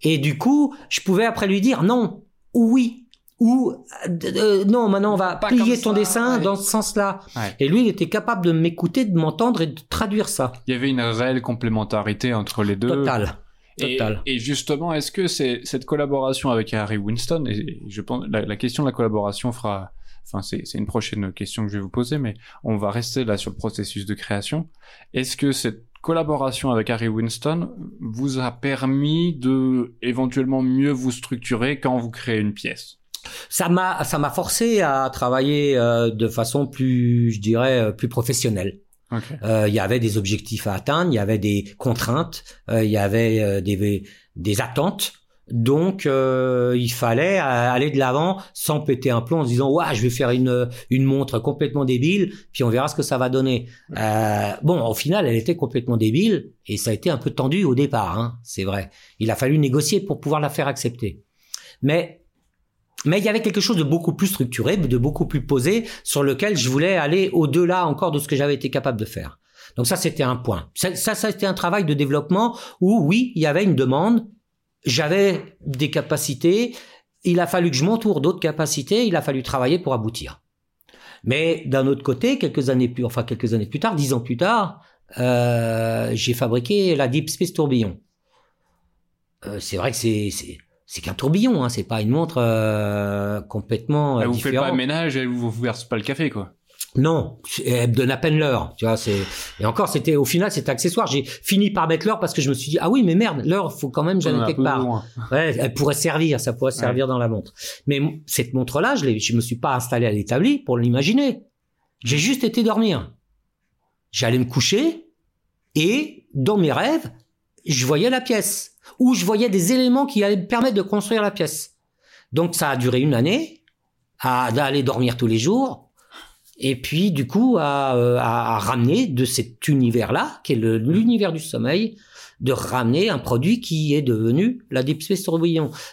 Et du coup, je pouvais après lui dire non ou oui ou euh, non. Maintenant, on va Pas plier ton ça, dessin ouais. dans ce sens-là. Ouais. Et lui, il était capable de m'écouter, de m'entendre et de traduire ça. Il y avait une réelle complémentarité entre les deux. Total. Et, Total. et justement, est-ce que c'est cette collaboration avec Harry Winston et je pense la, la question de la collaboration fera, enfin c'est c'est une prochaine question que je vais vous poser, mais on va rester là sur le processus de création. Est-ce que cette collaboration avec Harry Winston vous a permis de éventuellement mieux vous structurer quand vous créez une pièce? Ça m'a, ça m'a forcé à travailler euh, de façon plus, je dirais, euh, plus professionnelle. Euh, il y avait des objectifs à atteindre, il y avait des contraintes, euh, il y avait euh, des, des attentes. Donc il fallait aller de l'avant sans péter un plomb en se disant ouais je vais faire une une montre complètement débile puis on verra ce que ça va donner. bon au final elle était complètement débile et ça a été un peu tendu au départ hein, c'est vrai. Il a fallu négocier pour pouvoir la faire accepter. Mais mais il y avait quelque chose de beaucoup plus structuré, de beaucoup plus posé, sur lequel je voulais aller au-delà encore de ce que j'avais été capable de faire. Donc ça, c'était un point. Ça, ça, ça c'était un travail de développement où, oui, il y avait une demande, j'avais des capacités, il a fallu que je m'entoure d'autres capacités, il a fallu travailler pour aboutir. Mais d'un autre côté, quelques années plus, enfin quelques années plus tard, dix ans plus tard, euh, j'ai fabriqué la Deep Space Tourbillon. Euh, c'est vrai que c'est c'est qu'un tourbillon, hein, c'est pas une montre euh, complètement euh, elle vous faites pas le ménage, elle vous, vous verse pas le café, quoi. Non, elle donne à peine l'heure, tu vois. C'est et encore, c'était au final, c'était accessoire. J'ai fini par mettre l'heure parce que je me suis dit ah oui, mais merde, l'heure, faut quand même j'en quelque part. Ouais, elle pourrait servir, ça pourrait servir dans la montre. Mais cette montre-là, je, je me suis pas installé à l'établi pour l'imaginer. J'ai juste été dormir. J'allais me coucher et dans mes rêves, je voyais la pièce où je voyais des éléments qui allaient me permettre de construire la pièce. Donc ça a duré une année à d'aller dormir tous les jours et puis du coup à, euh, à, ramener de cet univers-là, qui est l'univers du sommeil, de ramener un produit qui est devenu la Deep Space.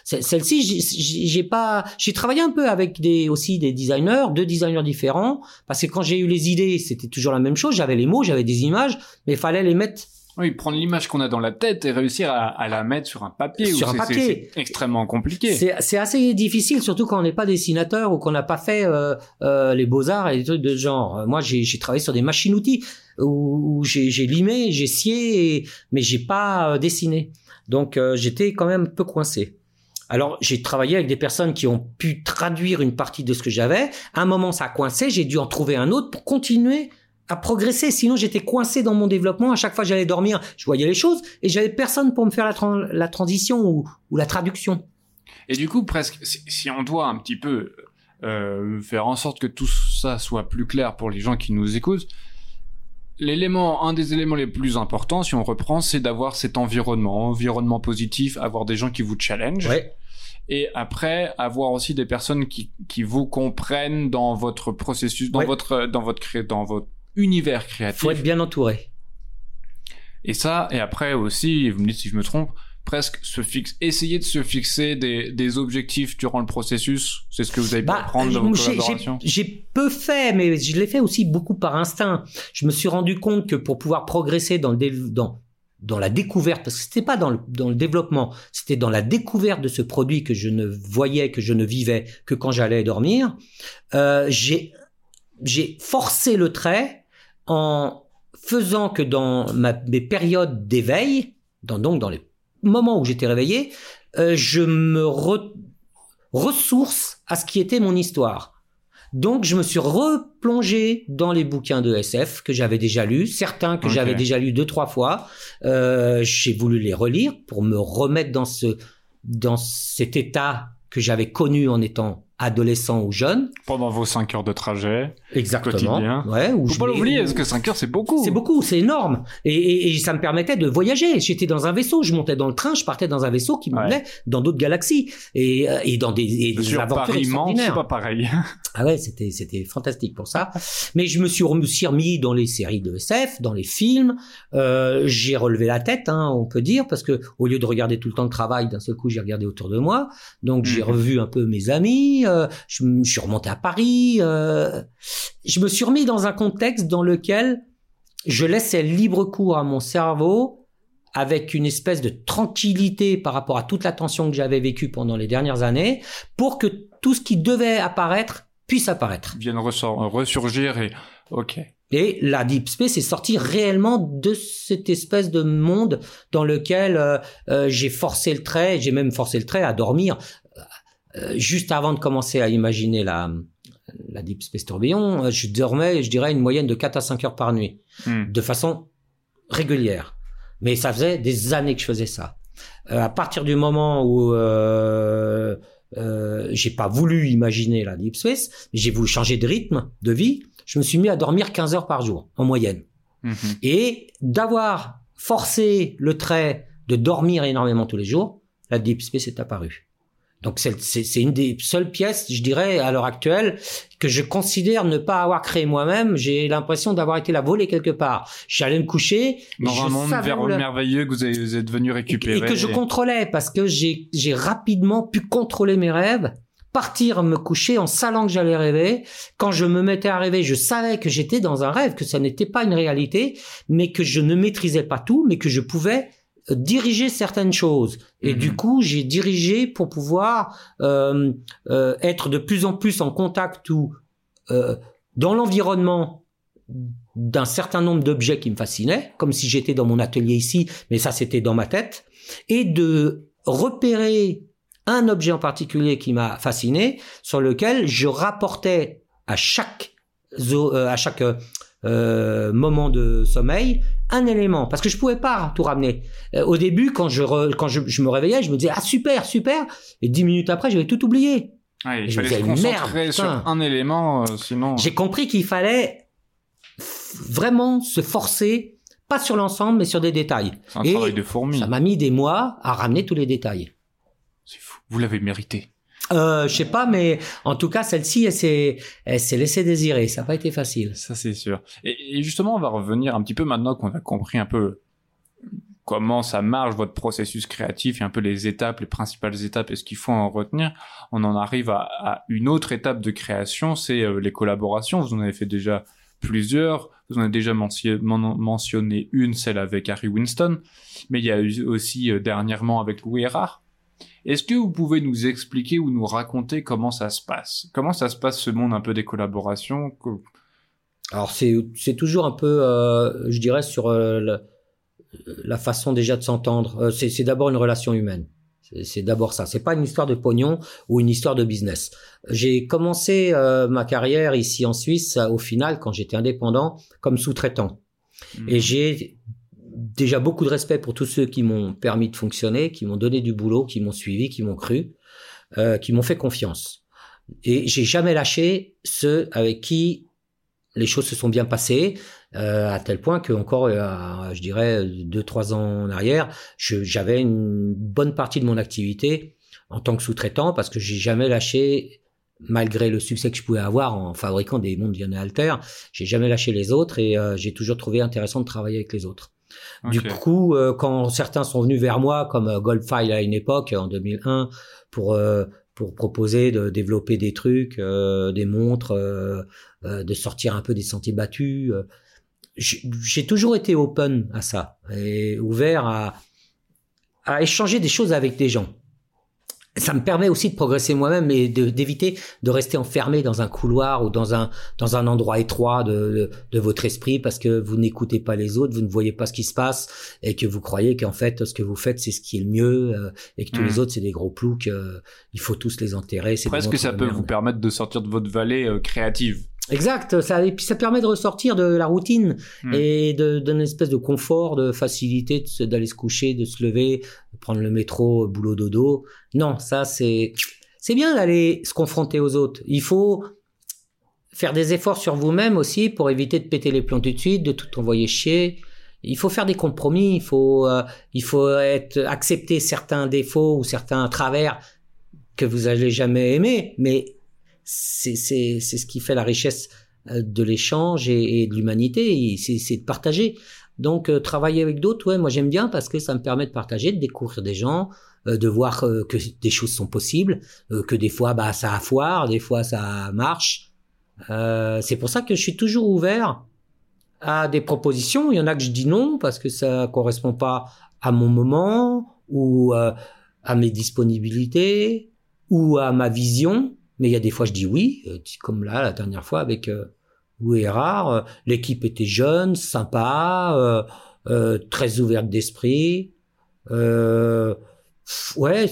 Celle-ci, j'ai pas, j'ai travaillé un peu avec des aussi des designers, deux designers différents, parce que quand j'ai eu les idées, c'était toujours la même chose. J'avais les mots, j'avais des images, mais il fallait les mettre oui, prendre l'image qu'on a dans la tête et réussir à, à la mettre sur un papier. Sur un papier. C'est extrêmement compliqué. C'est assez difficile, surtout quand on n'est pas dessinateur ou qu'on n'a pas fait euh, euh, les beaux-arts et des trucs de genre. Moi, j'ai travaillé sur des machines-outils où, j'ai limé, j'ai scié, mais j'ai pas euh, dessiné. Donc, euh, j'étais quand même un peu coincé. Alors, j'ai travaillé avec des personnes qui ont pu traduire une partie de ce que j'avais. À un moment, ça a coincé. J'ai dû en trouver un autre pour continuer à progresser. Sinon, j'étais coincé dans mon développement. À chaque fois, j'allais dormir, je voyais les choses et j'avais personne pour me faire la, la transition ou, ou, la traduction. Et du coup, presque, si, on doit un petit peu euh, faire en sorte que tout ça soit plus clair pour les gens qui nous écoutent, l'élément, un des éléments les plus importants, si on reprend, c'est d'avoir cet environnement, environnement positif, avoir des gens qui vous challenge. Ouais. Et après, avoir aussi des personnes qui, qui vous comprennent dans votre processus, dans votre, dans votre, dans votre univers créatif. Faut être bien entouré. Et ça, et après aussi, vous me dites si je me trompe, presque se fixe, essayer de se fixer des, des objectifs durant le processus. C'est ce que vous avez pu bah, apprendre dans vos collaborations. J'ai peu fait, mais je l'ai fait aussi beaucoup par instinct. Je me suis rendu compte que pour pouvoir progresser dans le dans dans la découverte, parce que c'était pas dans le, dans le développement, c'était dans la découverte de ce produit que je ne voyais, que je ne vivais que quand j'allais dormir. Euh, j'ai j'ai forcé le trait en faisant que dans ma, mes périodes d'éveil, dans, donc dans les moments où j'étais réveillé, euh, je me ressource à ce qui était mon histoire. Donc je me suis replongé dans les bouquins de SF que j'avais déjà lus, certains que j'avais déjà lus deux trois fois. Euh, j'ai voulu les relire pour me remettre dans ce dans cet état que j'avais connu en étant adolescent ou jeune. Pendant vos 5 heures de trajet. Exactement. Quotidien. Ouais, Faut pas l'oublier, parce que 5 heures, c'est beaucoup. C'est beaucoup, c'est énorme. Et, et, et, ça me permettait de voyager. J'étais dans un vaisseau, je montais dans le train, je partais dans un vaisseau qui m'emmenait dans d'autres galaxies. Et, euh, et dans des, et des aventures extraordinaires. c'est pas pareil. ah ouais, c'était, c'était fantastique pour ça. Mais je me suis, remis dans les séries de SF, dans les films. Euh, j'ai relevé la tête, hein, on peut dire, parce que au lieu de regarder tout le temps le travail, d'un seul coup, j'ai regardé autour de moi. Donc, j'ai mhm. revu un peu mes amis. Euh, je, je, suis remonté à Paris. Euh, je me suis remis dans un contexte dans lequel je laissais libre cours à mon cerveau avec une espèce de tranquillité par rapport à toute la tension que j'avais vécue pendant les dernières années pour que tout ce qui devait apparaître puisse apparaître. Vienne ressurgir et ok. Et la Deep Space est sortie réellement de cette espèce de monde dans lequel euh, euh, j'ai forcé le trait, j'ai même forcé le trait à dormir. Euh, juste avant de commencer à imaginer la, la Deep Space Tourbillon, euh, je dormais, je dirais, une moyenne de 4 à 5 heures par nuit, hmm. de façon régulière. Mais ça faisait des années que je faisais ça. Euh, à partir du moment où euh, euh, j'ai pas voulu imaginer la Deep Space, j'ai voulu changer de rythme, de vie, je me suis mis à dormir 15 heures par jour, en moyenne. Mhm. Et d'avoir forcé le trait de dormir énormément tous les jours, la Deep Space est apparue. Donc c'est une des seules pièces, je dirais, à l'heure actuelle, que je considère ne pas avoir créé moi-même. J'ai l'impression d'avoir été la voler quelque part. J'allais me coucher, Dans un monde savais ver- où la- merveilleux que vous, avez- vous êtes venu et, récupérer. et que je contrôlais parce que j'ai rapidement pu contrôler mes rêves partir me coucher en salant que j'allais rêver quand je me mettais à rêver je savais que j'étais dans un rêve que ça n'était pas une réalité mais que je ne maîtrisais pas tout mais que je pouvais diriger certaines choses et Mhm. du coup j'ai dirigé pour pouvoir euh, euh, être de plus en plus en contact ou euh, dans l'environnement d'un certain nombre d'objets qui me fascinaient, comme si j'étais dans mon atelier ici, mais ça c'était dans ma tête, et de repérer un objet en particulier qui m'a fasciné, sur lequel je rapportais à chaque à chaque moment de sommeil un élément, parce que je pouvais pas tout ramener. Euh, au début, quand je re- quand je, je me réveillais, je me disais ah super super, et dix minutes après, j'avais tout oublié. Ouais, il je me fallait se disais, merde, concentrer sur un élément, euh, sinon. J'ai compris qu'il fallait vraiment se forcer, pas sur l'ensemble, mais sur des détails. C'est un Et travail de fourmi. Ça m'a mis des mois à ramener tous les détails. C'est fou. Vous l'avez mérité. Euh, je sais pas, mais en tout cas, celle-ci, elle s'est, laissée désirer. Ça n'a pas été facile. Ça, c'est sûr. Et, justement, on va revenir un petit peu maintenant qu'on a compris un peu comment ça marche, votre processus créatif et un peu les étapes, les principales étapes et ce qu'il faut en retenir. On en arrive à, une autre étape de création, c'est euh, les collaborations. Vous en avez fait déjà plusieurs. Vous en avez déjà mention- men- mentionné une, celle avec Harry Winston. Mais il y a eu aussi euh, dernièrement avec Louis Erard. Est-ce que vous pouvez nous expliquer ou nous raconter comment ça se passe? Comment ça se passe ce monde un peu des collaborations? Alors c'est, toujours un peu, euh, je dirais, sur euh, la façon déjà de s'entendre. Euh, c'est, d'abord une relation humaine. C'est, d'abord ça. C'est pas une histoire de pognon ou une histoire de business. J'ai commencé ma carrière ici en Suisse, au final, quand j'étais indépendant, comme sous-traitant. Et j'ai déjà beaucoup de respect pour tous ceux qui m'ont permis de fonctionner, qui m'ont donné du boulot, qui m'ont suivi, qui m'ont cru, euh, qui m'ont fait confiance. Et j'ai jamais lâché ceux avec qui les choses se sont bien passées, euh, à tel point que encore, euh, je dirais, deux trois ans en arrière, j'avais une bonne partie de mon activité en tant que sous-traitant parce que j'ai jamais lâché, malgré le succès que je pouvais avoir en fabriquant des montres Diana Alter, j'ai jamais lâché les autres et euh, j'ai toujours trouvé intéressant de travailler avec les autres. Du coup, euh, quand certains sont venus vers moi, comme euh, Goldfile à une époque, en 2001, pour euh, pour proposer de développer des trucs, euh, des montres, euh, euh, de sortir un peu des sentiers battus, euh, j'ai j'ai toujours été open à ça et ouvert à à échanger des choses avec des gens. Ça me permet aussi de progresser moi-même et d'éviter de rester enfermé dans un couloir ou dans un dans un endroit étroit de, de, de votre esprit parce que vous n'écoutez pas les autres, vous ne voyez pas ce qui se passe et que vous croyez qu'en fait ce que vous faites c'est ce qui est le mieux euh, et que tous les autres c'est des gros ploucs, euh, il faut tous les enterrer. Presque ça peut merde. vous permettre de sortir de votre vallée euh, créative. Exact, ça, et puis ça permet de ressortir de la routine Mm. et de d'une espèce de confort, de facilité d'aller se coucher, de se lever, de prendre le métro, boulot dodo. Non, ça c'est c'est bien d'aller se confronter aux autres. Il faut faire des efforts sur vous-même aussi pour éviter de péter les plombs tout de suite, de tout envoyer chier. Il faut faire des compromis, il faut euh, il faut être accepter certains défauts ou certains travers que vous allez jamais aimer, mais c'est ce qui fait la richesse euh, de l'échange et, de l'humanité, c'est de partager. Donc euh, travailler avec d'autres, ouais, moi j'aime bien parce que ça me permet de partager, de découvrir des gens, euh, de voir que des choses sont possibles, que des fois bah ça a foire, des fois ça marche. C'est pour ça que je suis toujours ouvert à des propositions. Il y en a que je dis non parce que ça correspond pas à mon moment ou à mes disponibilités ou à ma vision. Mais il y a des fois je dis oui, euh, comme là la dernière fois avec euh, Louis Erard. Euh, L'équipe était jeune, sympa, euh, très ouverte d'esprit. Ouais,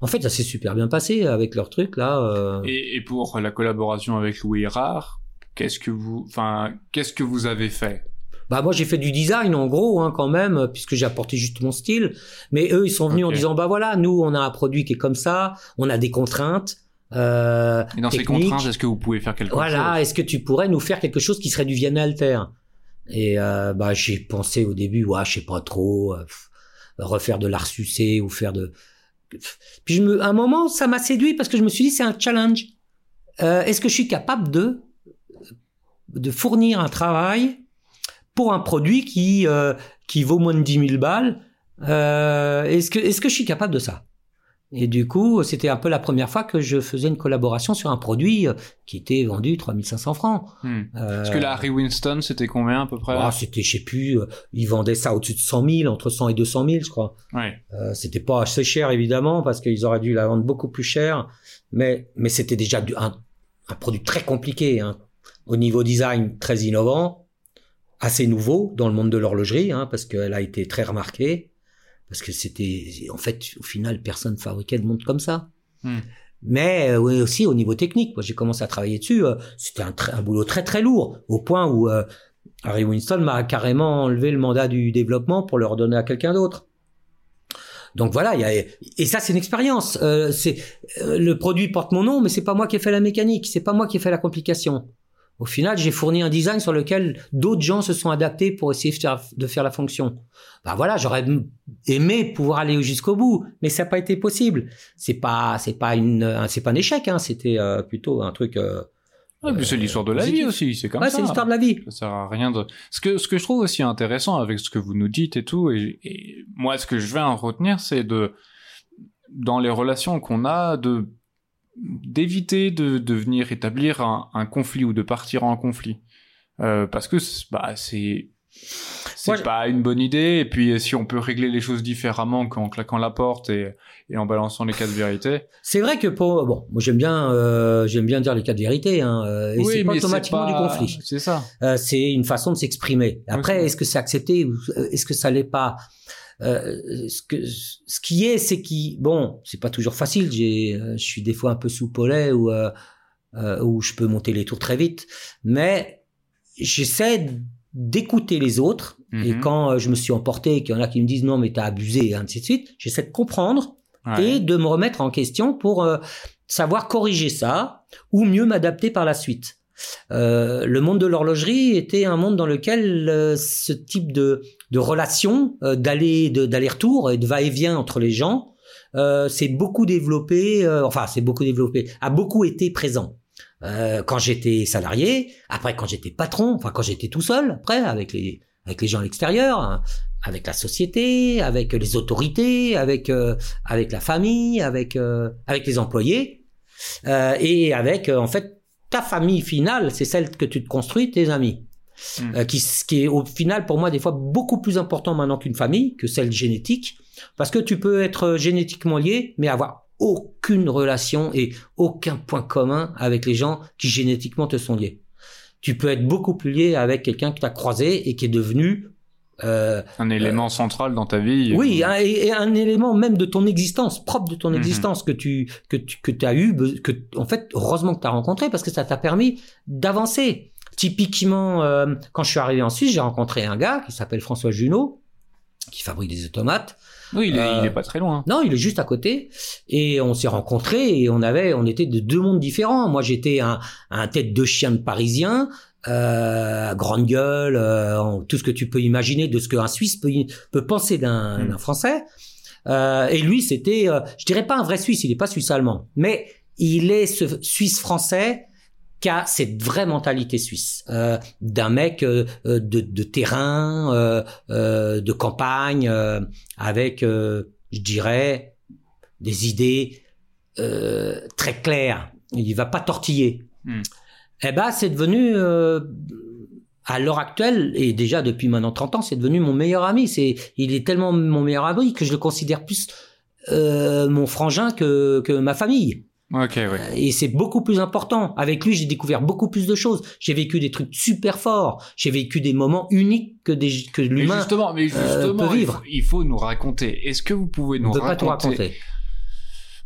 en fait ça s'est super bien passé avec leur truc là. Et, et pour la collaboration avec Louis Erard, qu'est-ce que vous, enfin, qu'est-ce que vous avez fait? Bah moi j'ai fait du design en gros hein, quand même puisque j'ai apporté juste mon style. Mais eux ils sont venus en disant bah voilà nous on a un produit qui est comme ça, on a des contraintes. Euh, Et dans ces contraintes, est-ce que vous pouvez faire quelque Voilà, chose? est-ce que tu pourrais nous faire quelque chose qui serait du Vienne Alter Et euh, bah j'ai pensé au début, ouais, je sais pas trop, euh, refaire de l'art sucé ou faire de. Puis je me, à un moment, ça m'a séduit parce que je me suis dit c'est un challenge. Euh, Est-ce que je suis capable de de fournir un travail pour un produit qui euh, qui vaut moins de 10 000 balles? Euh, Est-ce que est-ce que je suis capable de ça? Et du coup, c'était un peu la première fois que je faisais une collaboration sur un produit euh, qui était vendu 3500 francs. Hmm. Parce que la Harry Winston, c'était combien à peu près? Ah, C'était, je sais plus, euh, ils vendaient ça au-dessus de 100 000, entre 100 et 200 000, je crois. Ouais. Euh, c'était pas assez cher, évidemment, parce qu'ils auraient dû la vendre beaucoup plus cher. Mais, mais c'était déjà du, un, un, produit très compliqué, hein. au niveau design très innovant, assez nouveau dans le monde de l'horlogerie, hein, parce qu'elle a été très remarquée parce que c'était en fait au final personne fabriquait de montre comme ça. Hmm. Mais euh, oui, aussi au niveau technique, moi j'ai commencé à travailler dessus, euh, c'était un, un, boulot très très lourd au point où euh, Harry Winston m'a carrément enlevé le mandat du développement pour le redonner à quelqu'un d'autre. Donc voilà, y a, et ça c'est une expérience. Euh, c'est le produit porte mon nom, mais c'est pas moi qui ai fait la mécanique, c'est pas moi qui ai fait la complication. Au final, j'ai fourni un design sur lequel d'autres gens se sont adaptés pour essayer de faire, de faire la fonction. Ben voilà, j'aurais aimé pouvoir aller jusqu'au bout, mais ça n'a pas été possible. C'est pas, c'est pas une, c'est pas un échec, hein. C'était euh, plutôt un truc. Euh, ouais, c'est l'histoire de la vie aussi, c'est comme ouais, ça. c'est l'histoire de la vie. Ça sert à rien de. Ce que, ce que je trouve aussi intéressant avec ce que vous nous dites et tout, et, et moi, ce que je vais en retenir, c'est de, dans les relations qu'on a, de d'éviter de, de venir établir un, un, conflit ou de partir en conflit euh, parce que bah c'est c'est pas une bonne idée et puis si on peut régler les choses différemment qu'en claquant la porte et, et en balançant les cas de vérité C'est vrai que pour bon, moi j'aime bien, euh, j'aime bien dire les cas de vérité, hein, et c'est pas automatiquement pas- du conflit. c'est ça Euh, c'est une façon de s'exprimer. Après, Oui. est-ce que c'est accepté ou est-ce que ça l'est pas? Euh, ce que ce qui est, c'est qui bon, c'est pas toujours facile. J'ai, euh, je suis des fois un peu sous polais ou euh, euh, où je peux monter les tours très vite, mais j'essaie d'écouter les autres. Et Mhm. quand je me suis emporté, qu'il y en a qui me disent non mais t'as abusé et ainsi de suite, j'essaie de comprendre Ouais. et de me remettre en question pour euh, savoir corriger ça ou mieux m'adapter par la suite. Euh, le monde de l'horlogerie était un monde dans lequel euh, ce type de, de relation, euh, d'aller d'aller-retour et de va-et-vient entre les gens, euh, s'est beaucoup développé. euh, enfin, c'est beaucoup développé, a beaucoup été présent. Quand j'étais salarié, après quand j'étais patron, enfin quand j'étais tout seul, après avec les avec les gens à l'extérieur, hein, avec la société, avec les autorités, avec avec la famille, avec avec les employés euh, et avec euh, en fait ta famille finale, c'est celle que tu te construis, tes amis. Mm. Euh, qui, qui est au final pour moi des fois beaucoup plus important maintenant qu'une famille, que celle génétique, parce que tu peux être euh, génétiquement lié, mais avoir aucune relation et aucun point commun avec les gens qui génétiquement te sont liés. Tu peux être beaucoup plus lié avec quelqu'un que tu as croisé et qui est devenu euh, un élément central dans ta vie oui, un, et, un élément même de ton existence, propre de ton Mhm. existence que tu que tu que as eu, que en fait heureusement que tu as rencontré parce que ça t'a permis d'avancer. Typiquement, euh, quand je suis arrivé en Suisse, j'ai rencontré un gars qui s'appelle François Junot, qui fabrique des automates. oui il est, Euh, il est pas très loin Non, il est juste à côté. Et on s'est rencontrés et on avait, on était de deux mondes différents. Moi, j'étais un, un tête de chien de parisien, euh, grande gueule, euh, tout ce que tu peux imaginer de ce qu'un Suisse peut, peut penser d'un Mm. d'un Français. Euh, et lui, c'était, euh, je dirais pas un vrai Suisse, il est pas Suisse-allemand, mais il est ce Suisse-français qui a cette vraie mentalité suisse, euh, d'un mec euh, de, de terrain, euh, euh, de campagne, euh, avec, euh, je dirais, des idées euh, très claires. Il va pas tortiller. Hmm. Eh ben, c'est devenu euh, à l'heure actuelle et déjà depuis maintenant 30 ans, c'est devenu mon meilleur ami. C'est, il est tellement mon meilleur ami que je le considère plus euh, mon frangin que que ma famille. ok ouais Et c'est beaucoup plus important. Avec lui, j'ai découvert beaucoup plus de choses. J'ai vécu des trucs super forts. J'ai vécu des moments uniques que, des, que mais l'humain justement mais justement peut il, vivre. faut, il faut nous raconter est-ce que vous pouvez ne nous peut pas tout raconter.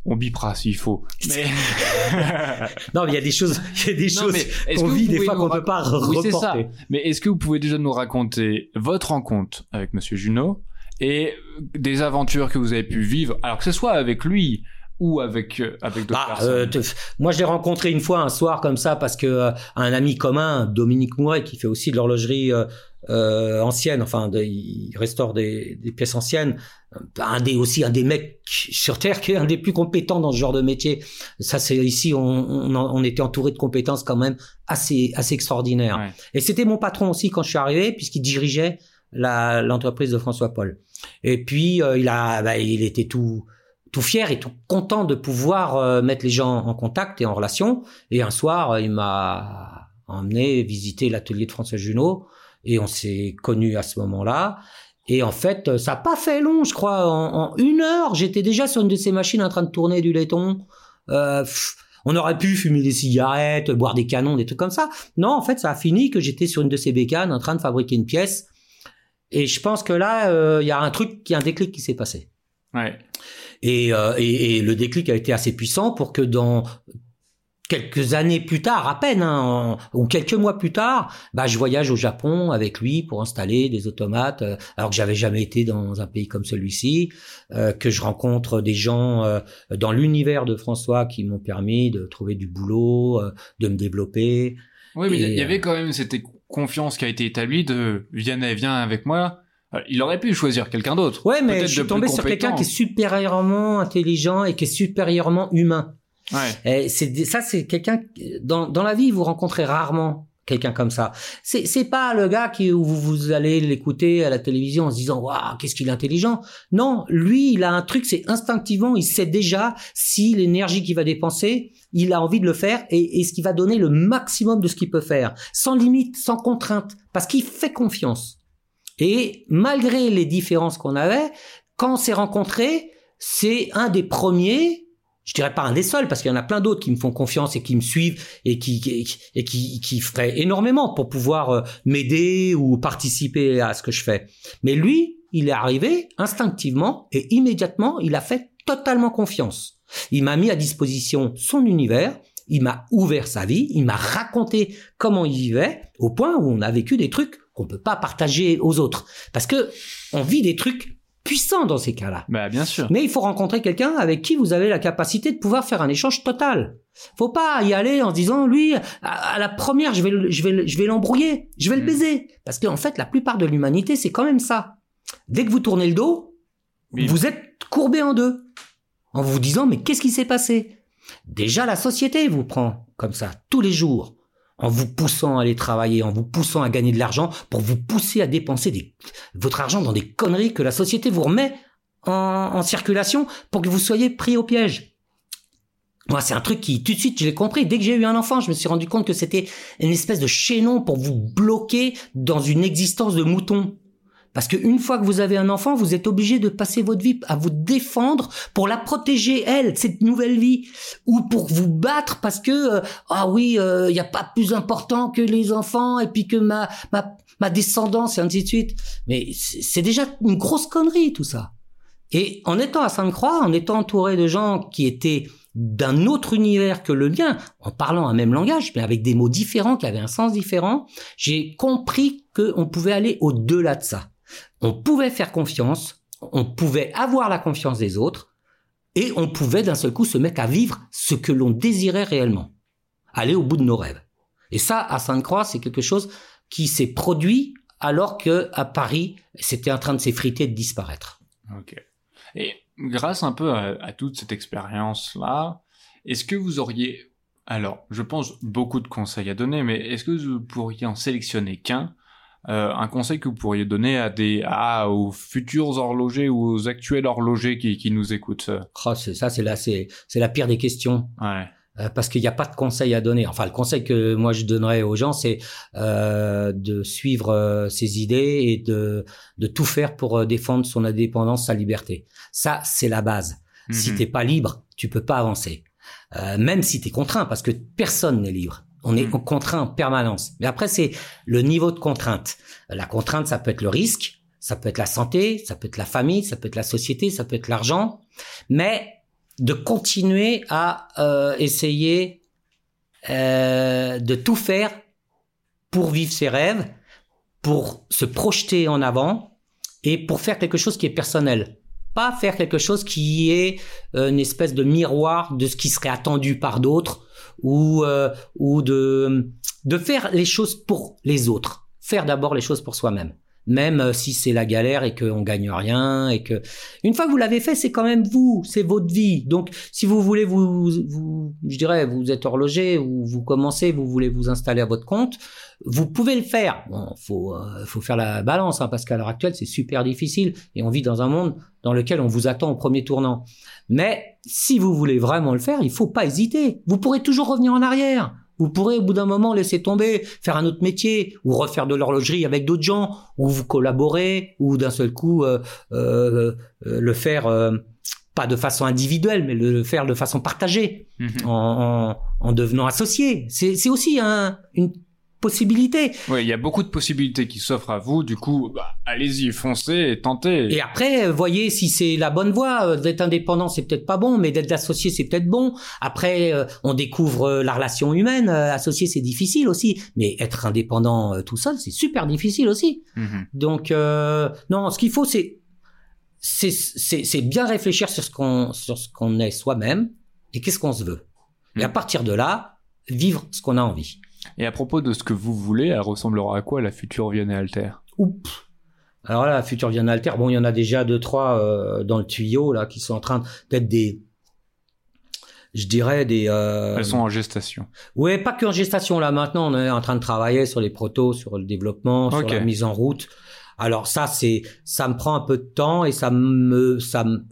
On bipera s'il faut mais Non, mais il y a des choses, il y a des Non, choses qu'on vit des pouvez fois qu'on peut rac- pas Oui, c'est ça. reporter. Mais est-ce que vous pouvez déjà nous raconter votre rencontre avec Monsieur Junot et des aventures que vous avez pu vivre, alors que ce soit avec lui ou avec euh, avec d'autres Bah, personnes euh, te- moi, je l'ai rencontré une fois un soir comme ça parce que euh, un ami commun, Dominique Mouret, qui fait aussi de l'horlogerie euh, euh, ancienne, enfin, de, il restaure des, des pièces anciennes, un des aussi un des mecs sur terre qui est un des plus compétents dans ce genre de métier. Ça, c'est ici, on, on, on était entouré de compétences quand même assez assez extraordinaires. Ouais. Et c'était mon patron aussi quand je suis arrivé, puisqu'il dirigeait l'entreprise de François Paul. Et puis euh, il a, bah, il était tout tout fier et tout content de pouvoir euh, mettre les gens en contact et en relation. Et un soir, euh, il m'a emmené visiter l'atelier de François Junot et on s'est connus à ce moment-là. Et en fait, euh, ça n'a pas fait long, je crois. En, une heure, j'étais déjà sur une de ces machines en train de tourner du laiton. Euh, on aurait pu fumer des cigarettes, boire des canons, des trucs comme ça. Non, en fait, ça a fini que j'étais sur une de ces bécanes en train de fabriquer une pièce. Et je pense que là, euh, il y a un truc, y a un déclic qui s'est passé. Ouais. Et, euh, et, et le déclic a été assez puissant pour que dans quelques années plus tard, à peine, hein, en- ou quelques mois plus tard, bah, je voyage au Japon avec lui pour installer des automates, euh, alors que j'avais jamais été dans un pays comme celui-ci, euh, que je rencontre des gens euh, dans l'univers de François qui m'ont permis de trouver du boulot, euh, de me développer. Oui, mais il y- avait quand même cette confiance qui a été établie de Vianney, viens avec moi. Euh, Il aurait pu choisir quelqu'un d'autre. Ouais, mais je suis tombé sur quelqu'un qui est supérieurement intelligent et qui est supérieurement humain. Ouais. Et c'est ça, c'est quelqu'un que- dans dans la vie vous rencontrez rarement quelqu'un comme ça. C'est c'est pas le gars qui où vous, vous allez l'écouter à la télévision en se disant waouh qu'est-ce qu'il est intelligent. Non, lui il a un truc c'est instinctivement il sait déjà si l'énergie qu'il va dépenser il a envie de le faire et, et ce qui va donner le maximum de ce qu'il peut faire sans limite sans contrainte parce qu'il fait confiance. Et malgré les différences qu'on avait quand on s'est rencontrés c'est un des premiers je dirais pas un des seuls parce qu'il y en a plein d'autres qui me font confiance et qui me suivent et qui, et qui, qui feraient énormément pour pouvoir euh, m'aider ou participer à ce que je fais. Mais lui, il est arrivé instinctivement et immédiatement, il a fait totalement confiance. Il m'a mis à disposition son univers, il m'a ouvert sa vie, il m'a raconté comment il vivait au point où on a vécu des trucs qu'on peut pas partager aux autres parce que on vit des trucs puissants dans ces cas-là. Bah, bien sûr. Mais il faut rencontrer quelqu'un avec qui vous avez la capacité de pouvoir faire un échange total. Faut pas y aller en se disant lui à, à la première je vais je vais je vais l'embrouiller, je vais le Mm. baiser parce qu'en fait la plupart de l'humanité c'est quand même ça. Dès que vous tournez le dos, Oui. vous êtes courbé en deux en vous disant mais qu'est-ce qui s'est passé? Déjà la société vous prend comme ça tous les jours en vous poussant à aller travailler, en vous poussant à gagner de l'argent pour vous pousser à dépenser votre argent dans des conneries que la société vous remet en, en circulation pour que vous soyez pris au piège. Moi, c'est un truc qui, tout de suite, je l'ai compris. Dès que j'ai eu un enfant, je me suis rendu compte que c'était une espèce de chaînon pour vous bloquer dans une existence de mouton. Parce qu'une fois que vous avez un enfant, vous êtes obligé de passer votre vie à vous défendre pour la protéger, elle, cette nouvelle vie. Ou pour vous battre parce que, euh, ah oui, il n'y a pas plus important que les enfants et puis que ma, ma, ma descendance et ainsi de suite. Mais c'est déjà une grosse connerie, tout ça. Et en étant à Sainte-Croix, en étant entouré de gens qui étaient d'un autre univers que le mien, en parlant un même langage, mais avec des mots différents, qui avaient un sens différent, j'ai compris qu'on pouvait aller au-delà de ça. On pouvait faire confiance, on pouvait avoir la confiance des autres, et on pouvait d'un seul coup se mettre à vivre ce que l'on désirait réellement. Aller au bout de nos rêves. Et ça, à Sainte-Croix, c'est quelque chose qui s'est produit alors que à Paris, c'était en train de s'effriter, de disparaître. Ok. Et grâce un peu à, à toute cette expérience-là, est-ce que vous auriez, alors, je pense beaucoup de conseils à donner, mais est-ce que vous pourriez en sélectionner qu'un, euh, un conseil que vous pourriez donner à des, à, aux futurs horlogers ou aux actuels horlogers qui, qui nous écoutent euh, Oh, c'est ça, c'est la, c'est, c'est la pire des questions. Ouais. Euh, parce qu'il n'y a pas de conseil à donner. Enfin, le conseil que moi je donnerais aux gens, c'est euh, de suivre euh, ses idées et de, de tout faire pour euh, défendre son indépendance, sa liberté. Ça, c'est la base. Si Mhm. t'es pas libre, tu peux pas avancer. Euh, même si t'es contraint, parce que personne n'est libre. On est Mhm. contraint en permanence. Mais après, c'est le niveau de contrainte. La contrainte, ça peut être le risque, ça peut être la santé, ça peut être la famille, ça peut être la société, ça peut être l'argent. Mais de continuer à euh, essayer euh, de tout faire pour vivre ses rêves, pour se projeter en avant et pour faire quelque chose qui est personnel. pas faire quelque chose qui est euh, une espèce de miroir de ce qui serait attendu par d'autres ou euh, de faire les choses pour les autres. Faire d'abord les choses pour soi-même même euh, si c'est la galère et qu'on gagne rien et que une fois que vous l'avez fait, c'est quand même vous, c'est votre vie. Donc, si vous voulez vous, vous, je dirais, vous êtes horloger ou vous commencez, vous voulez vous installer à votre compte, vous pouvez le faire. Bon, faut, euh, faut faire la balance, hein, parce qu'à l'heure actuelle, c'est super difficile et on vit dans un monde dans lequel on vous attend au premier tournant. Mais si vous voulez vraiment le faire, il faut pas hésiter. Vous pourrez toujours revenir en arrière. Vous pourrez au bout d'un moment laisser tomber, faire un autre métier, ou refaire de l'horlogerie avec d'autres gens, ou vous collaborer, ou d'un seul coup euh, euh, euh le faire euh, pas de façon individuelle, mais le faire de façon partagée, mhm. en, en, en, devenant associé. C'est aussi un, une possibilités. Oui, il y a beaucoup de possibilités qui s'offrent à vous. Du coup, bah, allez-y, foncez, et tentez. Et après, voyez si c'est la bonne voie. Euh, d'être indépendant, c'est peut-être pas bon, mais d'être associé, c'est peut-être bon. Après, euh, on découvre euh, la relation humaine. associé, c'est difficile aussi, mais être indépendant tout seul, c'est super difficile aussi. Mhm. Donc, non, ce qu'il faut, c'est c'est bien réfléchir sur ce qu'on sur ce qu'on est soi-même et qu'est-ce qu'on se veut. Et à mhm. partir de là, vivre ce qu'on a envie. Et à propos de ce que vous voulez, elle ressemblera à quoi la future Vienne Alter? Oups alors là, la future Vienne Alter, bon, il y en a déjà deux trois euh, dans le tuyau là qui sont en train d'être des, je dirais des. Euh... Elles sont en gestation. Ouais, pas que en gestation là. Maintenant, on est en train de travailler sur les protos, sur le développement, sur la mise en route. Alors ça, c'est, ça me prend un peu de temps et ça me, ça me,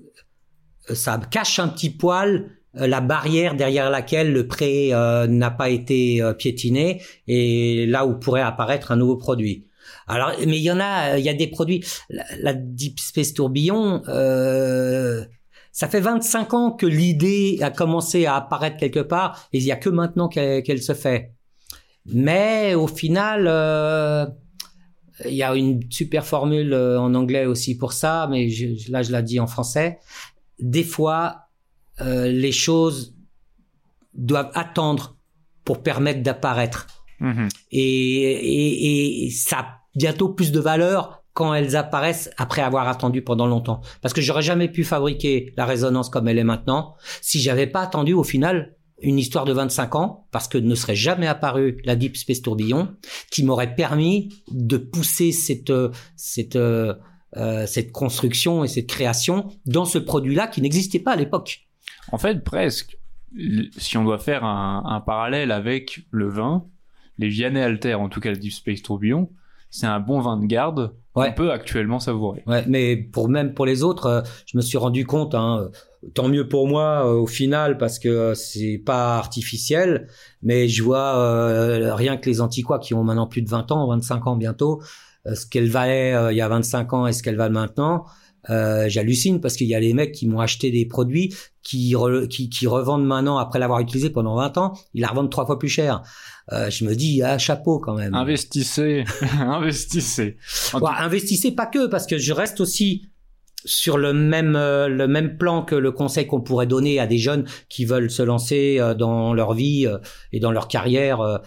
ça me cache un petit poil la barrière derrière laquelle le prêt euh, n'a pas été euh, piétiné et là où pourrait apparaître un nouveau produit. Alors, mais il y en a, il y a des produits. La, Deep Space Tourbillon, ça fait 25 ans que l'idée a commencé à apparaître quelque part et il y a que maintenant qu'elle se fait. Mais au final, il y a une super formule en anglais aussi pour ça, mais là je la dis en français. Des fois, euh, les choses doivent attendre pour permettre d'apparaître. Mhm. Et, et, et, ça a bientôt plus de valeur quand elles apparaissent après avoir attendu pendant longtemps. Parce que j'aurais jamais pu fabriquer la résonance comme elle est maintenant si j'avais pas attendu au final une histoire de 25 ans, parce que ne serait jamais apparue la Deep Space Tourbillon, qui m'aurait permis de pousser cette, cette, euh, cette construction et cette création dans ce produit-là qui n'existait pas à l'époque. En fait, presque. Si on doit faire un, parallèle avec le vin, les Vianney Alter, en tout cas le Deep Space Tourbillon, c'est un bon vin de garde qu'on peut actuellement savourer. Ouais, mais pour même pour les autres, euh, je me suis rendu compte, hein, tant mieux pour moi euh, au final parce que euh, c'est pas artificiel, mais je vois rien que les antiquois qui ont maintenant plus de 20 ans, 25 ans bientôt, ce qu'elle valait il y a 25 ans et ce qu'elle valent maintenant. Euh, j'hallucine parce qu'il y a les mecs qui m'ont acheté des produits qui, qui, qui, revendent maintenant après l'avoir utilisé pendant 20 ans, ils la revendent trois fois plus cher. Euh, je me dis, ah, chapeau quand même. Investissez, investissez. investissez pas que, parce que je reste aussi sur le même euh, le même plan que le conseil qu'on pourrait donner à des jeunes qui veulent se lancer euh, dans leur vie euh, et dans leur carrière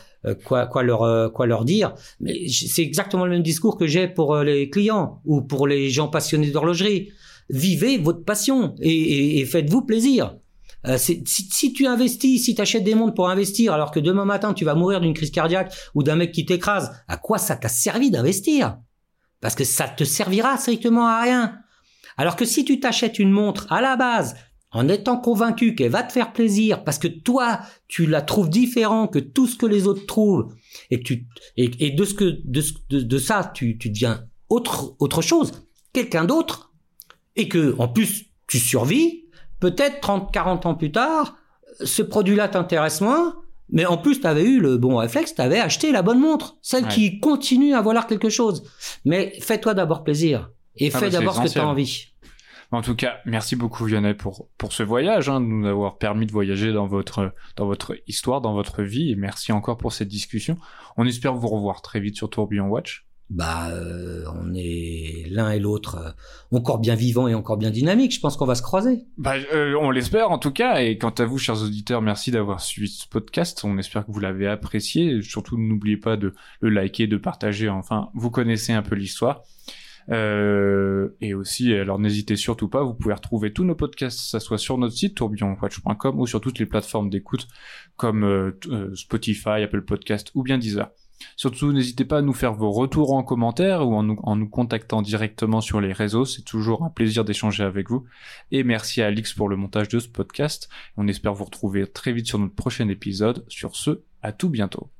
quoi quoi leur quoi leur dire. Mais c'est exactement le même discours que j'ai pour les clients ou pour les gens passionnés d'horlogerie. Vivez votre passion et, et, faites-vous plaisir. Si, si, tu investis, si tu achètes des montres pour investir, alors que demain matin tu vas mourir d'une crise cardiaque ou d'un mec qui t'écrase, à quoi ça t'a servi d'investir? Parce que ça te servira strictement à rien. Alors que si tu t'achètes une montre à la base, en étant convaincu qu'elle va te faire plaisir parce que toi tu la trouves différent que tout ce que les autres trouvent et tu et, de ce que de, de, ça tu, tu deviens autre autre chose quelqu'un d'autre et que en plus tu survis peut-être 30 40 ans plus tard ce produit là t'intéresse moins mais en plus tu avais eu le bon réflexe tu avais acheté la bonne montre celle qui continue à valoir quelque chose. Mais fais-toi d'abord plaisir et ah fais bah, d'abord ce que tu as envie en tout cas, merci beaucoup Vianney pour pour ce voyage, hein, de nous avoir permis de voyager dans votre dans votre histoire, dans votre vie, et merci encore pour cette discussion. On espère vous revoir très vite sur Tourbillon Watch. Bah, euh, on est l'un et l'autre euh, encore bien vivants et encore bien dynamiques. Je pense qu'on va se croiser. Bah, euh, on l'espère en tout cas. Et quant à vous, chers auditeurs, merci d'avoir suivi ce podcast. On espère que vous l'avez apprécié. surtout, n'oubliez pas de le liker, de partager. Enfin, vous connaissez un peu l'histoire. Euh, et aussi, alors n'hésitez surtout pas, vous pouvez retrouver tous nos podcasts, ça soit sur notre site tourbillonwatch.com ou sur toutes les plateformes d'écoute comme euh, euh, Spotify, Apple Podcast ou bien Deezer. Surtout, n'hésitez pas à nous faire vos retours en commentaire ou en nous, en nous contactant directement sur les réseaux. C'est toujours un plaisir d'échanger avec vous. Et merci à Alix pour le montage de ce podcast. On espère vous retrouver très vite sur notre prochain épisode. Sur ce, à tout bientôt.